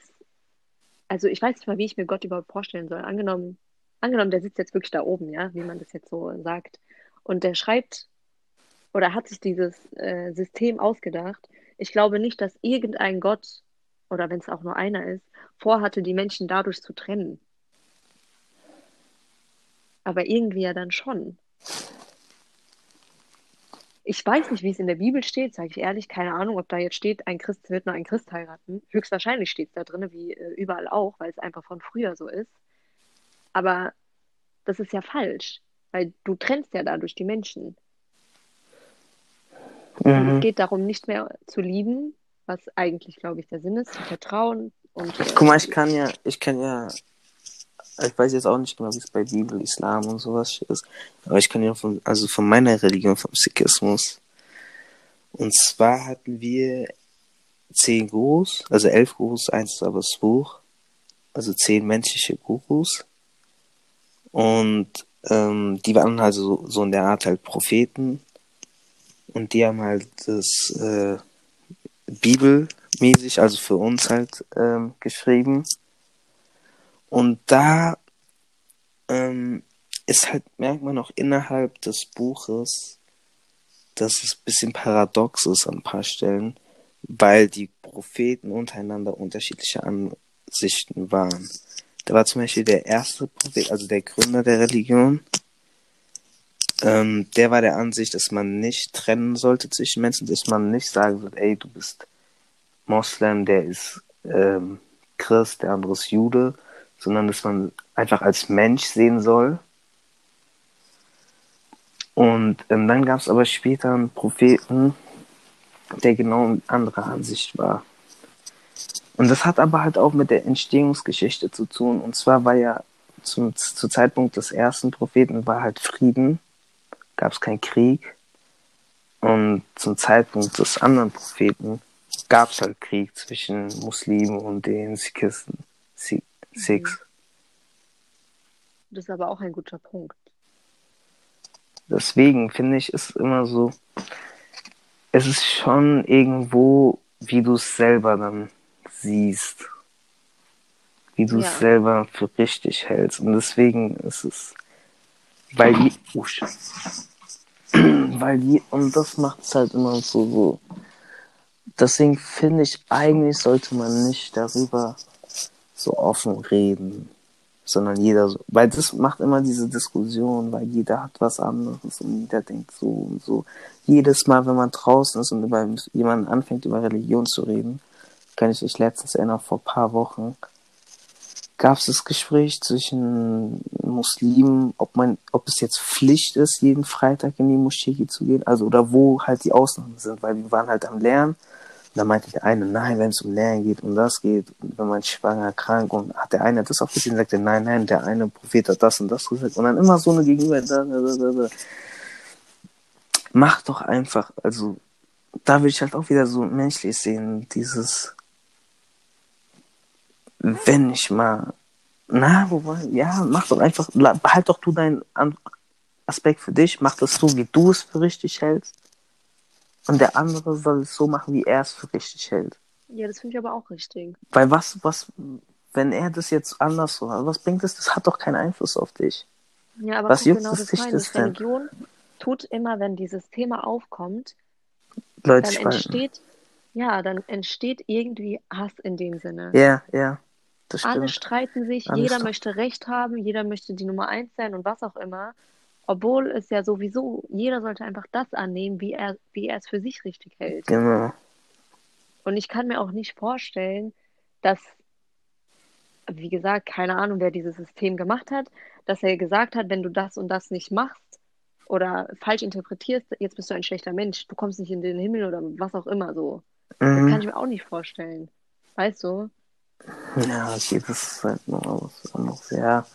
also ich weiß nicht mal, wie ich mir Gott überhaupt vorstellen soll. Angenommen, angenommen, der sitzt jetzt wirklich da oben, ja, wie man das jetzt so sagt. Und der schreibt oder hat sich dieses äh, System ausgedacht. Ich glaube nicht, dass irgendein Gott oder wenn es auch nur einer ist, vorhatte, die Menschen dadurch zu trennen. Aber irgendwie ja dann schon. Ich weiß nicht, wie es in der Bibel steht, sage ich ehrlich, keine Ahnung, ob da jetzt steht, ein Christ wird nur ein Christ heiraten. Höchstwahrscheinlich steht es da drin, wie äh, überall auch, weil es einfach von früher so ist. Aber das ist ja falsch, weil du trennst ja dadurch die Menschen. Mhm. Und es geht darum, nicht mehr zu lieben, was eigentlich, glaube ich, der Sinn ist, zu vertrauen und. Äh, Guck mal, ich kann ja, ich kann ja, ich weiß jetzt auch nicht genau, wie es bei Bibel, Islam und sowas ist, aber ich kann ja von, also von meiner Religion, vom Sikhismus. Und zwar hatten wir zehn Gurus, also elf Gurus, eins ist aber das Buch. Also zehn menschliche Gurus. Und ähm, die waren halt so, so in der Art halt Propheten. Und die haben halt das äh, Bibelmäßig, also für uns halt ähm, geschrieben. Und da ähm, ist halt, merkt man auch innerhalb des Buches, dass es ein bisschen paradox ist an ein paar Stellen, weil die Propheten untereinander unterschiedliche Ansichten waren. Da war zum Beispiel der erste Prophet, also der Gründer der Religion, ähm, der war der Ansicht, dass man nicht trennen sollte zwischen Menschen, dass man nicht sagen soll, ey, du bist Moslem, der ist ähm, Christ, der andere ist Jude, sondern dass man einfach als Mensch sehen soll. Und ähm, dann gab es aber später einen Propheten, der genau anderer Ansicht war. Und das hat aber halt auch mit der Entstehungsgeschichte zu tun. Und zwar war ja zum, zu Zeitpunkt des ersten Propheten war halt Frieden, gab es keinen Krieg. Und zum Zeitpunkt des anderen Propheten gab es halt Krieg zwischen Muslimen und den Sikhisten. Sikhs. Das ist aber auch ein guter Punkt. Deswegen finde ich, ist immer so, es ist schon irgendwo, wie du es selber dann siehst. Wie du es Ja. selber für richtig hältst. Und deswegen ist es, weil die, oh weil die, und das macht es halt immer so, so. Deswegen finde ich, eigentlich sollte man nicht darüber so offen reden, sondern jeder so, weil das macht immer diese Diskussion, weil jeder hat was anderes und jeder denkt so und so. Jedes Mal, wenn man draußen ist und über jemanden anfängt, über Religion zu reden, kann ich mich letztens erinnern, vor paar Wochen, gab es das Gespräch zwischen Muslimen, ob man, ob es jetzt Pflicht ist, jeden Freitag in die Moschee zu gehen, also oder wo halt die Ausnahmen sind, weil wir waren halt am Lernen. Dann meinte der eine, nein, wenn es um Lernen geht und das geht, wenn man schwanger, krank und hat der eine das auch gesehen, sagte, nein, nein, der eine Prophet hat das und das gesagt und dann immer so eine Gegenüber, da, da, da, da, da. Mach doch einfach, also da will ich halt auch wieder so menschlich sehen, dieses wenn ich mal, na, wobei, ja, mach doch einfach, behalt doch du deinen Aspekt für dich, mach das so, wie du es für richtig hältst. Und der andere soll es so machen, wie er es für richtig hält. Ja, das finde ich aber auch richtig. Weil was, was, wenn er das jetzt anders so hat, was bringt das? Das hat doch keinen Einfluss auf dich. Ja, aber Was guck, juckt genau das dich meine das ich. Religion tut immer, wenn dieses Thema aufkommt, Leute dann spalten. entsteht, ja, dann entsteht irgendwie Hass in dem Sinne. Ja, ja, das Alle streiten sich, Alle jeder möchte Recht haben, jeder möchte die Nummer eins sein und was auch immer. Obwohl es ja sowieso, jeder sollte einfach das annehmen, wie er, wie er es für sich richtig hält. Genau. Und ich kann mir auch nicht vorstellen, dass, wie gesagt, keine Ahnung, wer dieses System gemacht hat, dass er gesagt hat, wenn du das und das nicht machst oder falsch interpretierst, jetzt bist du ein schlechter Mensch, du kommst nicht in den Himmel oder was auch immer so. Das kann Mhm. ich mir auch nicht vorstellen. Weißt du? Ja, okay, das ist halt noch was anderes, ja.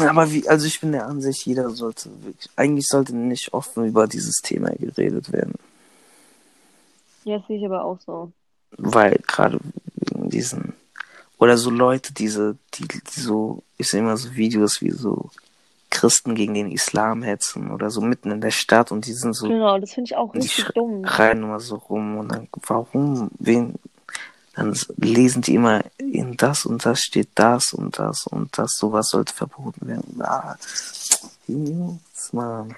Aber wie, also ich bin der Ansicht, jeder sollte wirklich, eigentlich sollte nicht offen über dieses Thema geredet werden. Ja, das sehe ich aber auch so. Weil gerade wegen diesen, oder so Leute, diese, die, die so, ich sehe immer so Videos wie so Christen gegen den Islam hetzen oder so mitten in der Stadt und die sind so, Genau, das finde ich auch die richtig sch- dumm. rennen immer so rum und dann, warum, wen, dann lesen die immer, in das und das steht das und das und das, sowas sollte verboten werden. Ah, Jungs, Mann.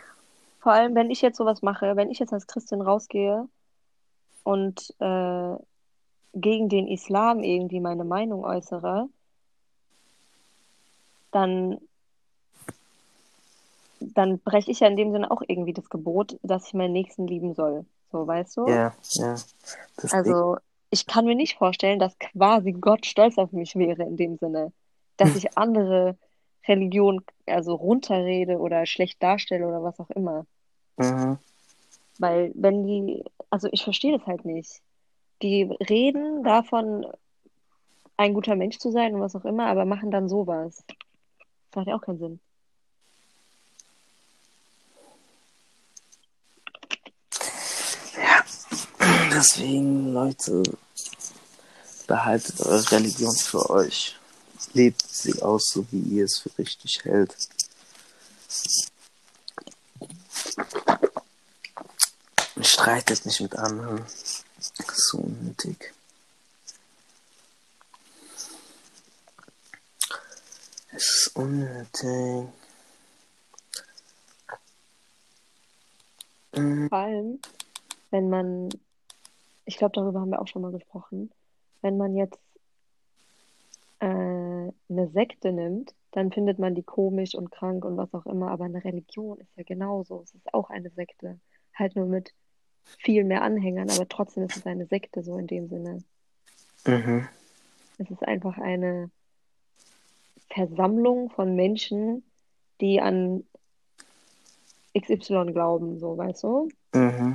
Vor allem, wenn ich jetzt sowas mache, wenn ich jetzt als Christin rausgehe und äh, gegen den Islam irgendwie meine Meinung äußere, dann, dann breche ich ja in dem Sinne auch irgendwie das Gebot, dass ich meinen Nächsten lieben soll. So, weißt du? Ja, ja. Deswegen, Also, ich kann mir nicht vorstellen, dass quasi Gott stolz auf mich wäre in dem Sinne, dass ich andere Religionen also runterrede oder schlecht darstelle oder was auch immer. mhm. Weil wenn die, also ich verstehe das halt nicht. Die reden davon, ein guter Mensch zu sein und was auch immer, aber machen dann sowas. Das macht ja auch keinen Sinn. Deswegen, Leute, behaltet eure Religion für euch. Lebt sie aus, so wie ihr es für richtig hält. Streitet nicht mit anderen. So unnötig. Es ist unnötig. Vor allem, wenn man, ich glaube, darüber haben wir auch schon mal gesprochen, wenn man jetzt äh, eine Sekte nimmt, dann findet man die komisch und krank und was auch immer, aber eine Religion ist ja genauso. Es ist auch eine Sekte. Halt nur mit viel mehr Anhängern, aber trotzdem ist es eine Sekte, so in dem Sinne. Mhm. Es ist einfach eine Versammlung von Menschen, die an XY glauben, so, weißt du? Mhm.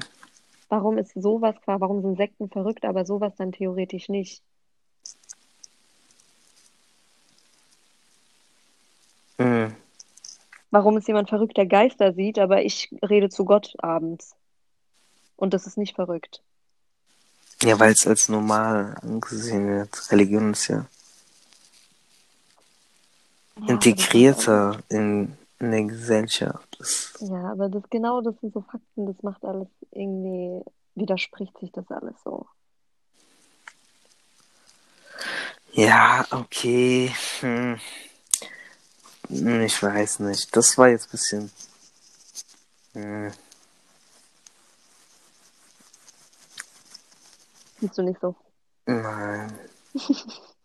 Warum ist sowas quasi, warum sind Sekten verrückt, aber sowas dann theoretisch nicht? Mhm. Warum ist jemand verrückt, der Geister sieht, aber ich rede zu Gott abends? Und das ist nicht verrückt. Ja, weil es als normal angesehen wird. Religion ist ja Ja, integrierter in, in der Gesellschaft. Ja, aber das genau, das sind so Fakten, das macht alles irgendwie, widerspricht sich das alles so. ja, okay. Hm. Hm, Ich weiß nicht. Das war jetzt ein bisschen. Hm. Siehst du nicht so? Nein.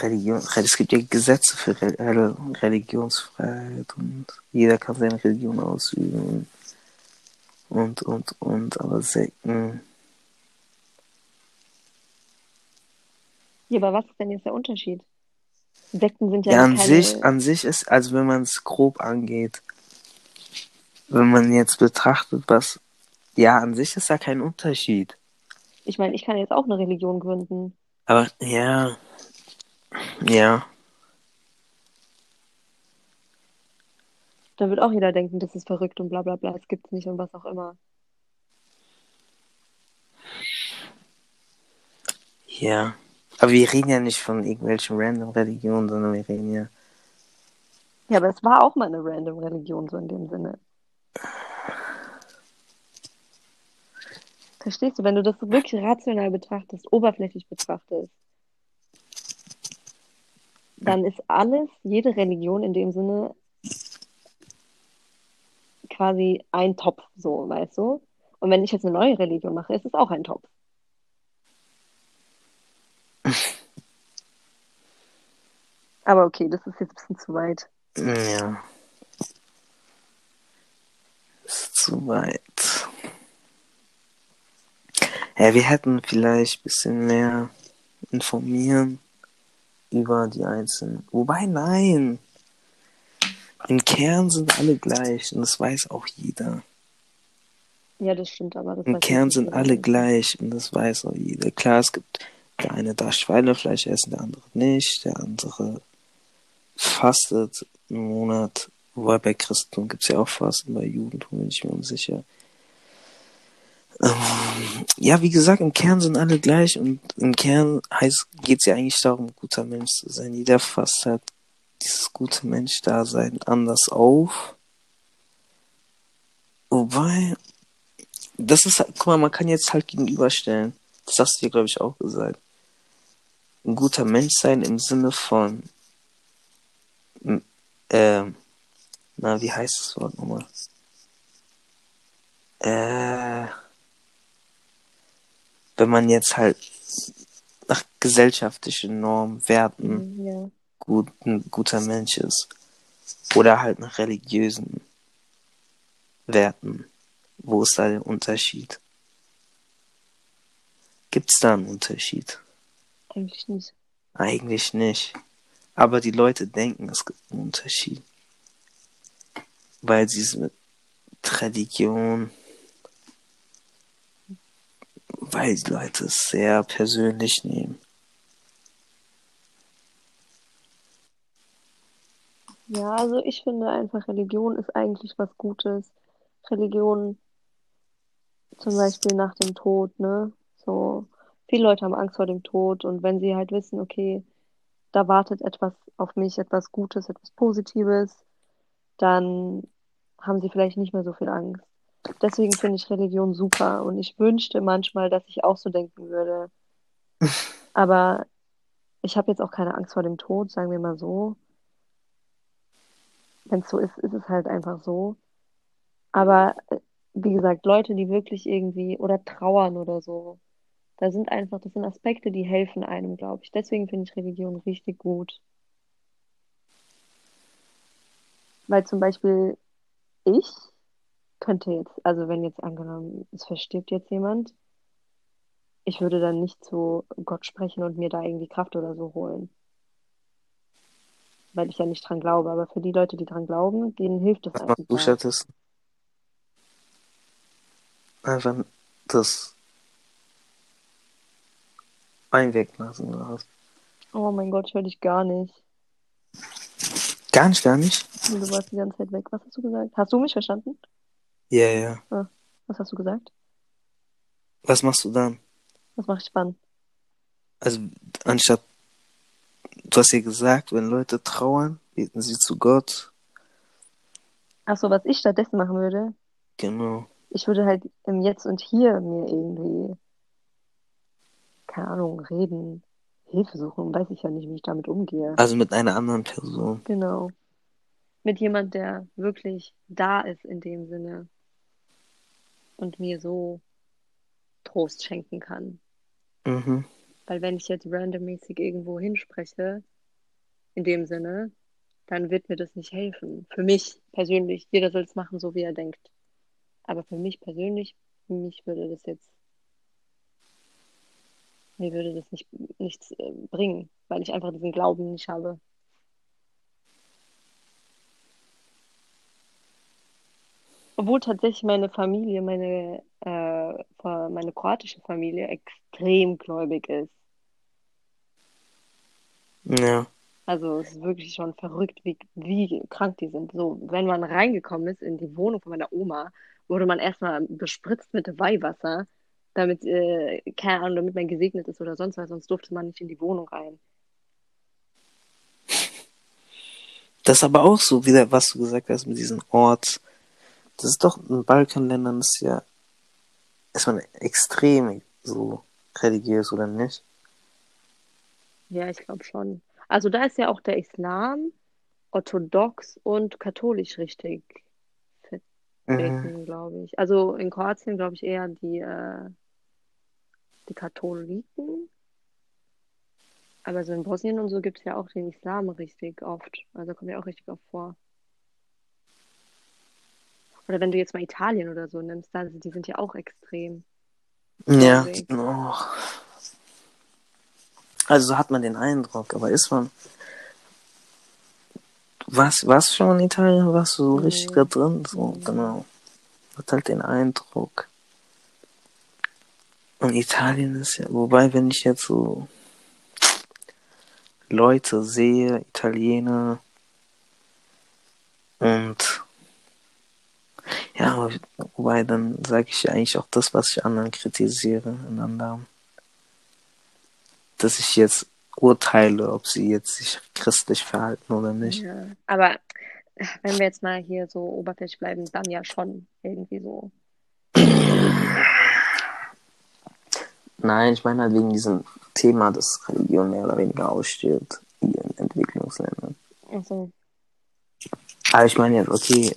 Religion, es gibt ja Gesetze für Re Re Religionsfreiheit und jeder kann seine Religion ausüben und, und, und, aber Sekten, Ja, aber was ist denn jetzt der Unterschied? Sekten sind ja, ja, an keine, sich, an sich ist, also wenn man es grob angeht, wenn man jetzt betrachtet, was, ja, an sich ist da kein Unterschied, ich meine, ich kann jetzt auch eine Religion gründen. aber, ja, ja, Da wird auch jeder denken, das ist verrückt und bla bla bla, es gibt's nicht und was auch immer. ja, aber wir reden ja nicht von irgendwelchen random Religionen, sondern wir reden ja Ja, aber es war auch mal eine random Religion, so in dem Sinne. Verstehst du, wenn du das wirklich rational betrachtest, oberflächlich betrachtest, dann ist alles, jede Religion in dem Sinne quasi ein Topf, so, weißt du? Und wenn ich jetzt eine neue Religion mache, ist es auch ein Topf. Aber okay, das ist jetzt ein bisschen zu weit. Ja. Ist zu weit. Ja, wir hätten vielleicht ein bisschen mehr informieren über die einzelnen. Wobei, nein. Im Kern sind alle gleich und das weiß auch jeder. Ja, das stimmt, aber das Im Kern sind jeder. alle gleich und das weiß auch jeder. Klar, es gibt der eine darf Schweinefleisch essen, der andere nicht, der andere fastet einen Monat. Wobei bei Christentum gibt es ja auch Fasten, bei Judentum bin ich mir unsicher. Ähm, ja, wie gesagt, im Kern sind alle gleich und im Kern heißt, geht es ja eigentlich darum, ein guter Mensch zu sein. Jeder fasst halt dieses gute Mensch-Dasein anders auf. Wobei, das ist, halt- guck mal, man kann jetzt halt gegenüberstellen. Das hast du dir, glaube ich, auch gesagt. Ein guter Mensch sein im Sinne von, ähm, na, wie heißt das Wort nochmal? Äh, wenn man jetzt halt nach gesellschaftlichen Normen, Werten Mhm, Ja. gut, ein guter Mensch ist. Oder halt nach religiösen Werten. Wo ist da der Unterschied? Gibt es da einen Unterschied? Eigentlich nicht. Eigentlich nicht. Aber die Leute denken, es gibt einen Unterschied. Weil sie es mit Religion, weil die Leute es sehr persönlich nehmen. Ja, also ich finde einfach, Religion ist eigentlich was Gutes. Religion zum Beispiel nach dem Tod, ne? So, viele Leute haben Angst vor dem Tod und wenn sie halt wissen, okay, da wartet etwas auf mich, etwas Gutes, etwas Positives, dann haben sie vielleicht nicht mehr so viel Angst. Deswegen finde ich Religion super und ich wünschte manchmal, dass ich auch so denken würde. Aber ich habe jetzt auch keine Angst vor dem Tod, sagen wir mal so. Wenn es so ist, ist es halt einfach so. Aber äh, wie gesagt, Leute, die wirklich irgendwie oder trauern oder so, da sind einfach, das sind Aspekte, die helfen einem, glaube ich. Deswegen finde ich Religion richtig gut. Weil zum Beispiel ich könnte jetzt, also wenn jetzt angenommen, es verstirbt jetzt jemand, ich würde dann nicht zu Gott sprechen und mir da irgendwie Kraft oder so holen. Weil ich ja nicht dran glaube. Aber für die Leute, die dran glauben, denen hilft Was machst du einfach. stattdessen? Einfach das Wein weglassen oder was? Oh mein Gott, ich höre dich gar nicht. Gar nicht, gar nicht. Du warst die ganze Zeit weg. Was hast du gesagt? Hast du mich verstanden? Ja, ja. Was hast du gesagt? Was machst du dann? Was mache ich wann? Also, anstatt, du hast ja gesagt, wenn Leute trauern, beten sie zu Gott. Ach so, was ich stattdessen machen würde, Genau. ich würde halt im Jetzt und Hier mir irgendwie, keine Ahnung, reden, Hilfe suchen. Weiß ich ja nicht, wie ich damit umgehe. Also mit einer anderen Person. Genau. Mit jemand, der wirklich da ist in dem Sinne und mir so Trost schenken kann. Mhm. Weil wenn ich jetzt randommäßig irgendwo hinspreche, in dem Sinne, dann wird mir das nicht helfen. Für mich persönlich, jeder soll es machen, so wie er denkt. Aber für mich persönlich, mich würde das jetzt, mir würde das nicht, nichts äh, bringen, weil ich einfach diesen Glauben nicht habe. Obwohl tatsächlich meine Familie, meine, äh, meine kroatische Familie extrem gläubig ist. Ja. Also es ist wirklich schon verrückt, wie, wie krank die sind. So, wenn man reingekommen ist in die Wohnung von meiner Oma, wurde man erstmal bespritzt mit Weihwasser, damit, äh, keine Ahnung, damit man gesegnet ist oder sonst was, sonst durfte man nicht in die Wohnung rein. Das ist aber auch so, wieder, was du gesagt hast mit diesem Ort. Das ist doch in Balkanländern ist ja, ist man extrem so religiös oder nicht? Ja, ich glaube schon. Also da ist ja auch der Islam orthodox und katholisch richtig Mhm. vertreten, glaube ich. Also in Kroatien glaube ich eher die, äh, die Katholiken. Aber so in Bosnien und so gibt es ja auch den Islam richtig oft. Also kommt ja auch richtig oft vor. Oder wenn du jetzt mal Italien oder so nimmst, da, die sind ja auch extrem. Ja. Oh. Also so hat man den Eindruck, aber ist man. Was, du schon in Italien? Warst du so Nee. richtig da drin? So, Nee. genau. Hat halt den Eindruck. Und Italien ist ja, wobei, wenn ich jetzt so Leute sehe, Italiener und ja, aber wobei dann sage ich ja eigentlich auch das, was ich anderen kritisiere in anderen. Dass ich jetzt urteile, ob sie jetzt sich christlich verhalten oder nicht. Ja. Aber äh, wenn wir jetzt mal hier so oberflächlich bleiben, dann ja schon irgendwie so. Nein, ich meine halt wegen diesem Thema, dass Religion mehr oder weniger ausstirbt in Entwicklungsländern. Also, Aber ich meine jetzt, okay,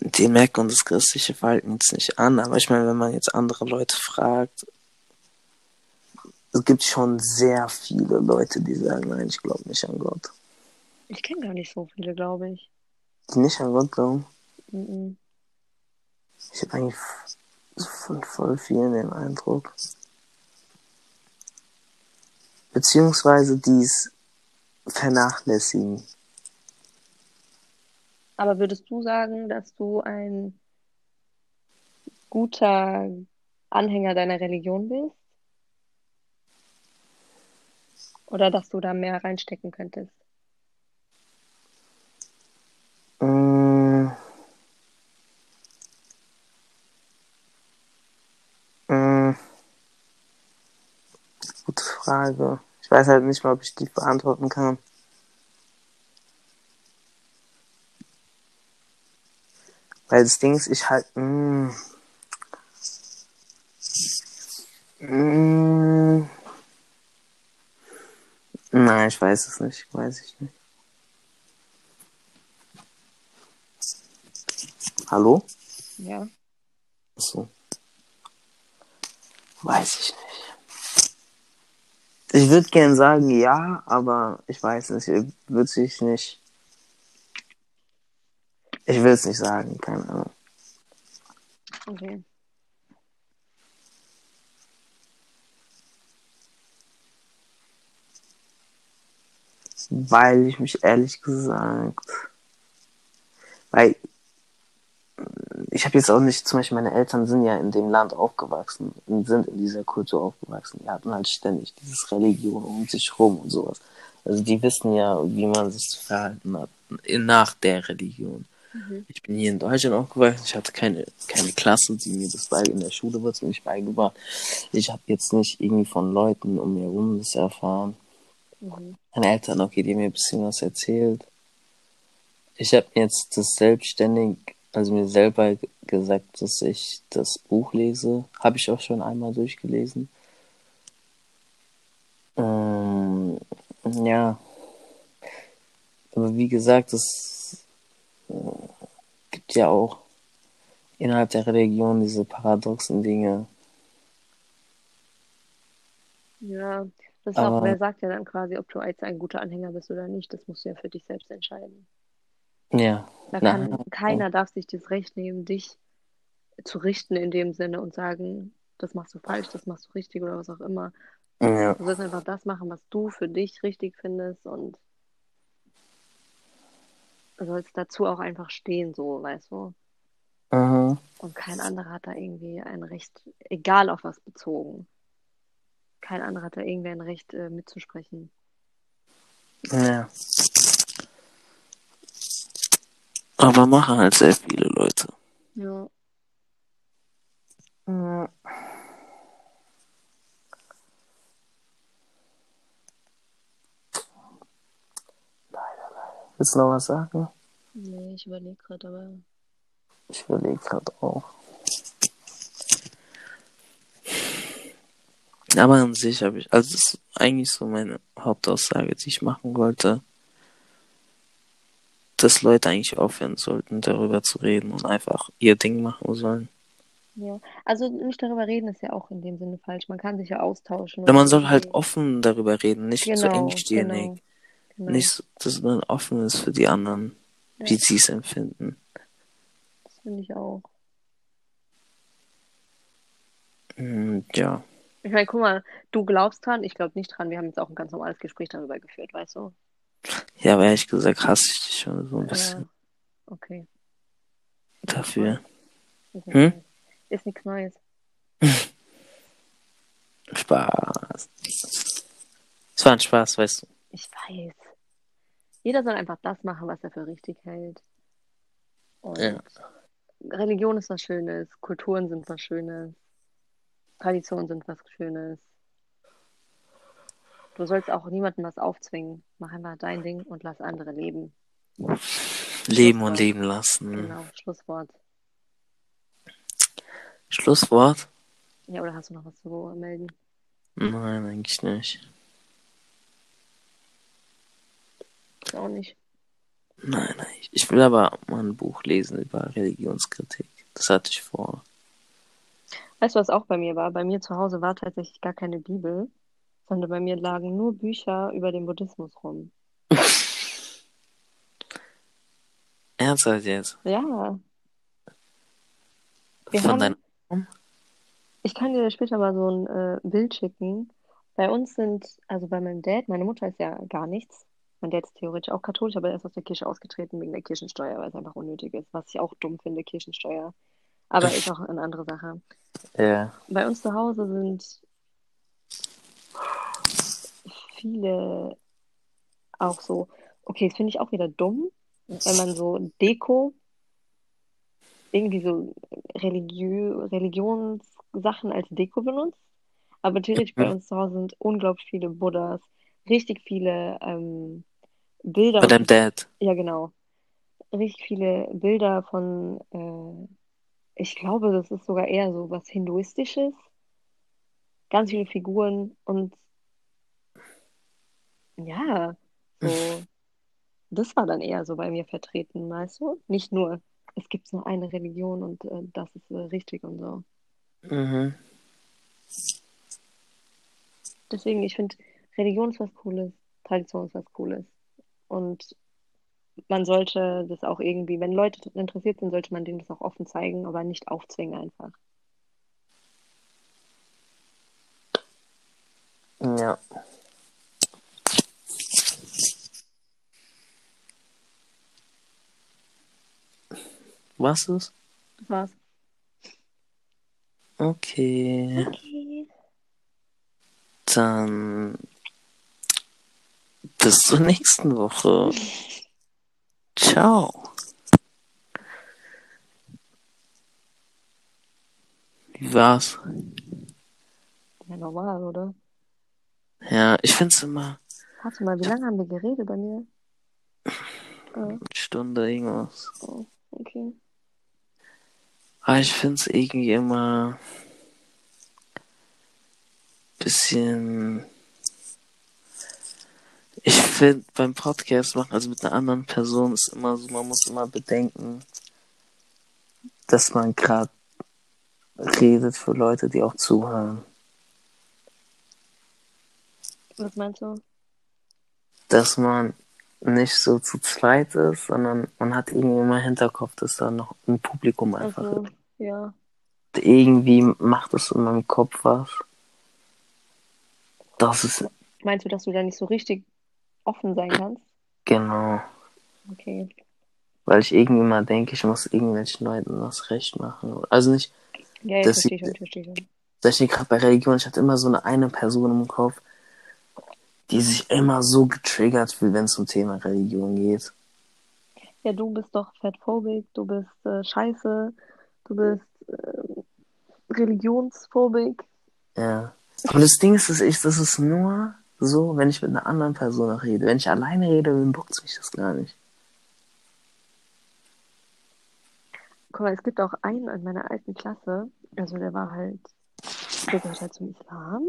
die merken uns das christliche Verhalten jetzt nicht an, aber ich meine, wenn man jetzt andere Leute fragt, es gibt schon sehr viele Leute, die sagen, nein, ich glaube nicht an Gott. ich kenne gar nicht so viele, glaube ich. Die nicht an Gott glauben. Mhm. Ich habe eigentlich von voll vielen den Eindruck. Beziehungsweise dies vernachlässigen. Aber würdest du sagen, dass du ein guter Anhänger deiner Religion bist? Oder dass du da mehr reinstecken könntest? Äh, äh, gute Frage. Ich weiß halt nicht mal, ob ich die beantworten kann. Weil das Ding ist, ich halt. Mh, mh, nein, ich weiß es nicht. Weiß ich nicht. Hallo? Ja. Achso. Weiß ich nicht. Ich würde gern sagen ja, aber ich weiß nicht. Würde sich nicht. Ich will es nicht sagen, keine Ahnung. Okay. Weil ich mich ehrlich gesagt. Weil ich habe jetzt auch nicht, zum Beispiel meine Eltern sind ja in dem Land aufgewachsen und sind in dieser Kultur aufgewachsen. Die hatten halt ständig dieses Religion um sich rum und sowas. Also die wissen ja, wie man sich zu verhalten hat nach der Religion. Mhm. Ich bin hier in Deutschland aufgewachsen. Ich hatte keine, keine Klasse, die mir das bei in der Schule wird mir nicht beigebracht. Ich habe jetzt nicht irgendwie von Leuten um mir herum das erfahren. Mhm. Meine Eltern, okay, die haben mir ein bisschen was erzählt. Ich habe jetzt das selbstständig, also mir selber gesagt, dass ich das Buch lese. Habe ich auch schon einmal durchgelesen. Ähm, ja. Aber wie gesagt, es äh, gibt ja auch innerhalb der Religion diese paradoxen Dinge. Ja, das ist Aber- auch, wer sagt ja dann quasi, ob du als ein guter Anhänger bist oder nicht. Das musst du ja für dich selbst entscheiden. Ja. Da Na, kann, keiner darf sich das Recht nehmen, dich zu richten in dem Sinne und sagen, das machst du falsch, das machst du richtig oder was auch immer. Ja. Du sollst einfach das machen, was du für dich richtig findest und sollst dazu auch einfach stehen, so, weißt du. Mhm. Und kein anderer hat da irgendwie ein Recht, egal auf was bezogen. Kein anderer hat da irgendwie ein Recht äh, mitzusprechen. Ja. Aber machen halt sehr viele Leute. Ja. Mhm. Willst du noch was sagen? Nee, ich überlege gerade, aber Ich überlege gerade auch. Aber an sich habe ich, also das ist eigentlich so meine Hauptaussage, die ich machen wollte, dass Leute eigentlich aufhören sollten, darüber zu reden und einfach ihr Ding machen sollen. ja. Also nicht darüber reden ist ja auch in dem Sinne falsch. Man kann sich ja austauschen. Oder man soll halt offen darüber reden, nicht so genau, engstirnig. genau, genau. Nicht, so, dass man offen ist für die anderen, Ja. wie sie es empfinden. Das finde ich auch. Und ja. Ich meine, guck mal, du glaubst dran, ich glaube nicht dran. Wir haben jetzt auch ein ganz normales Gespräch darüber geführt, weißt du? Ja, aber ehrlich gesagt hasse ich dich schon so ein bisschen Ja. Okay. dafür. Ist Hm? Ist nichts Neues. Spaß. Es war ein Spaß, weißt du. Ich weiß. Jeder soll einfach das machen, was er für richtig hält. Und Ja. Religion ist was Schönes, Kulturen sind was Schönes, Traditionen sind was Schönes. Du sollst auch niemandem was aufzwingen. Mach einfach dein Ding und lass andere leben. Leben und leben lassen. Genau, Schlusswort. Schlusswort? Ja, oder hast du noch was zu melden? Nein, eigentlich nicht. Ich auch nicht. Nein, nein. Ich will aber mal ein Buch lesen über Religionskritik. Das hatte ich vor. Weißt du, was auch bei mir war? Bei mir zu Hause war tatsächlich gar keine Bibel, sondern bei mir lagen nur Bücher über den Buddhismus rum. Ernsthaft jetzt? Ja. Wir Von haben, deinem ich kann dir später mal so ein äh, Bild schicken. Bei uns sind, also bei meinem Dad, meine Mutter ist ja gar nichts. Mein Dad ist theoretisch auch katholisch, aber er ist aus der Kirche ausgetreten wegen der Kirchensteuer, weil es einfach unnötig ist, was ich auch dumm finde, Kirchensteuer. Aber ist auch eine andere Sache. Ja. Bei uns zu Hause sind viele auch so, okay, das finde ich auch wieder dumm, wenn man so Deko, irgendwie so Religiö Religionssachen als Deko benutzt. Aber theoretisch bei uns zu Hause sind unglaublich viele Buddhas, richtig viele ähm, Bilder. Bei deinem Dad. Ja, genau. Richtig viele Bilder von, äh, ich glaube, das ist sogar eher so was Hinduistisches. Ganz viele Figuren und ja, so, das war dann eher so bei mir vertreten, weißt du? Nicht nur, es gibt nur eine Religion und äh, das ist äh, richtig und so. Mhm. Deswegen, ich finde, Religion ist was Cooles, Tradition ist was Cooles. Und man sollte das auch irgendwie, wenn Leute interessiert sind, sollte man denen das auch offen zeigen, aber nicht aufzwingen einfach. Ja. Was ist? Das war's. Okay. Okay. Dann bis zur nächsten Woche. Ciao. Wie war's? Ja, normal, oder? Ja, ich find's immer Warte mal, wie lange haben wir geredet bei mir? Ah, eine Stunde irgendwas. oh, okay. Aber ich find's irgendwie immer bisschen. Ich finde beim Podcast machen, also mit einer anderen Person, ist immer so, man muss immer bedenken, dass man gerade redet für Leute, die auch zuhören. Was meinst du? Dass man nicht so zu zweit ist, sondern man hat irgendwie immer im Hinterkopf, dass da noch ein Publikum einfach Also, ja. ist. Irgendwie macht es in meinem Kopf was. Das ist Meinst du, dass du da nicht so richtig offen sein kannst? genau. Okay. Weil ich irgendwie mal denke, ich muss irgendwelchen Leuten was recht machen. Also nicht, Ja, verstehe ich sieht- schon, verstehe ich schon. dass ich gerade bei Religion, ich hatte immer so eine eine Person im Kopf, die sich immer so getriggert fühlt, wenn es um Thema Religion geht. Ja, du bist doch fettphobik, du bist äh, scheiße, du bist äh, religionsphobic. Ja. Aber das Ding ist, dass ich, das ist nur so, wenn ich mit einer anderen Person rede. Wenn ich alleine rede, dann bockt mich das gar nicht. Guck mal, es gibt auch einen in meiner alten Klasse, also der war halt, der gehört halt zum Islam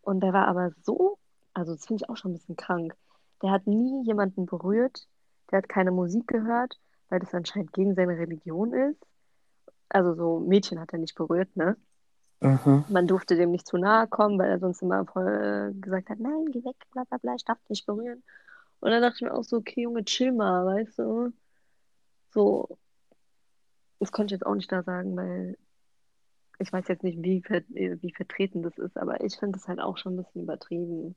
und der war aber so, also das finde ich auch schon ein bisschen krank. Der hat nie jemanden berührt, der hat keine Musik gehört, weil das anscheinend gegen seine Religion ist. Also so Mädchen hat er nicht berührt, ne? Mhm. Man durfte dem nicht zu nahe kommen, weil er sonst immer voll äh, gesagt hat, nein, geh weg, bla bla bla, ich darf dich nicht berühren. Und dann dachte ich mir auch so, okay, Junge, chill mal, weißt du? So, das konnte ich jetzt auch nicht da sagen, weil ich weiß jetzt nicht, wie, ver wie vertreten das ist, aber ich finde das halt auch schon ein bisschen übertrieben.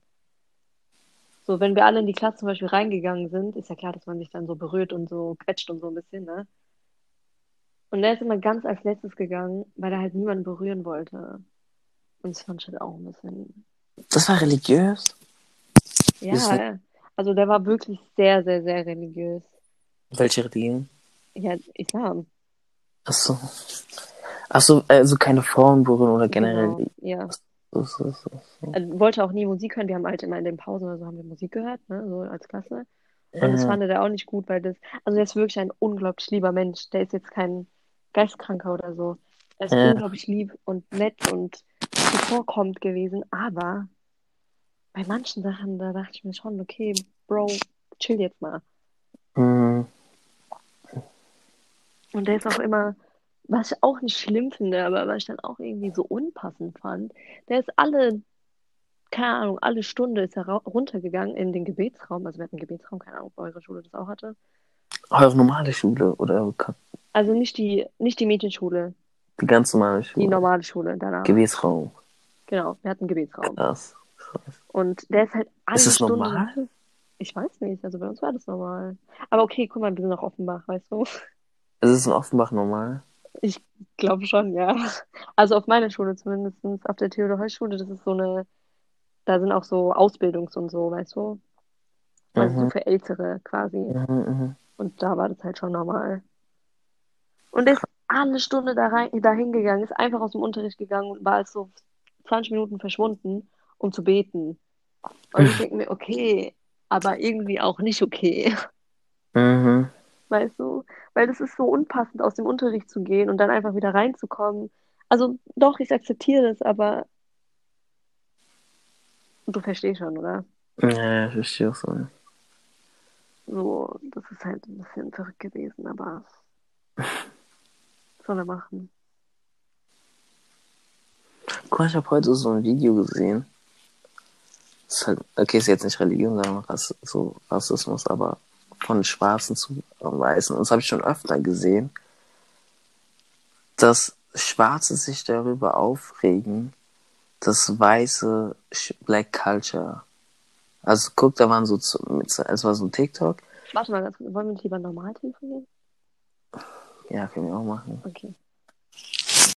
So, wenn wir alle in die Klasse zum Beispiel reingegangen sind, ist ja klar, dass man sich dann so berührt und so quetscht und so ein bisschen, ne? Und er ist immer ganz als letztes gegangen, weil er halt niemanden berühren wollte. Und das fand ich halt auch ein bisschen. Das war religiös? Ja, nicht- also der war wirklich sehr, sehr, sehr religiös. Welche Religion? Ja, Islam. Achso. Achso, also keine Frauen berühren oder generell. Genau, ja. So, so, so, so. Er wollte auch nie Musik hören. Wir haben halt immer in den Pausen oder so haben wir Musik gehört, ne, so als Klasse. Und das Äh, fand er auch nicht gut, weil das, also er ist wirklich ein unglaublich lieber Mensch. Der ist jetzt kein Geistkranker oder so. Er ist Ja. unglaublich lieb und nett und zuvorkommend gewesen, aber bei manchen Sachen, da dachte ich mir schon, okay, Bro, chill jetzt mal. mh, Und der ist auch immer, was ich auch nicht schlimm finde, aber was ich dann auch irgendwie so unpassend fand, der ist alle, keine Ahnung, alle Stunde ist er runtergegangen in den Gebetsraum. Also wir hatten einen Gebetsraum, keine Ahnung, ob eure Schule das auch hatte. eure normale Schule oder eure Also nicht die, nicht die Mädchenschule, die ganz normale die Schule. normale Schule danach. Gebetsraum. Genau, wir hatten Gebetsraum. Krass. Krass. Und der ist halt alle Ist das Stunden. normal? Ich weiß nicht, also bei uns war das normal. Aber okay, guck mal, wir sind nach Offenbach, weißt du? Ist es in Offenbach normal? Ich glaube schon, ja. Also auf meiner Schule zumindest, auf der Theodor-Heuss-Schule, das ist so eine, da sind auch so Ausbildungs- und so, weißt du? Also so Mhm. für Ältere quasi. Mhm, mhm. Und da war das halt schon normal. Und er ist alle Stunde da rein, dahin gegangen, ist einfach aus dem Unterricht gegangen und war als so 20 Minuten verschwunden, um zu beten. Und ich denke mir, okay, aber irgendwie auch nicht okay. Mhm. Weißt du? Weil das ist so unpassend, aus dem Unterricht zu gehen und dann einfach wieder reinzukommen. Also doch, ich akzeptiere das, aber du verstehst schon, oder? Ja, ich verstehe auch so. So, das ist halt ein bisschen verrückt gewesen, aber soll er machen? Guck mal, ich habe heute so ein Video gesehen. Ist halt, okay, ist jetzt nicht Religion, sondern Rass, so Rassismus, aber von Schwarzen zu Weißen. Und das habe ich schon öfter gesehen, dass Schwarze sich darüber aufregen, dass weiße Black Culture. Also guck, da waren so, zu- es war so ein TikTok. Warte mal, wollen wir nicht lieber normal telefonieren? Ja, können wir auch machen. Okay.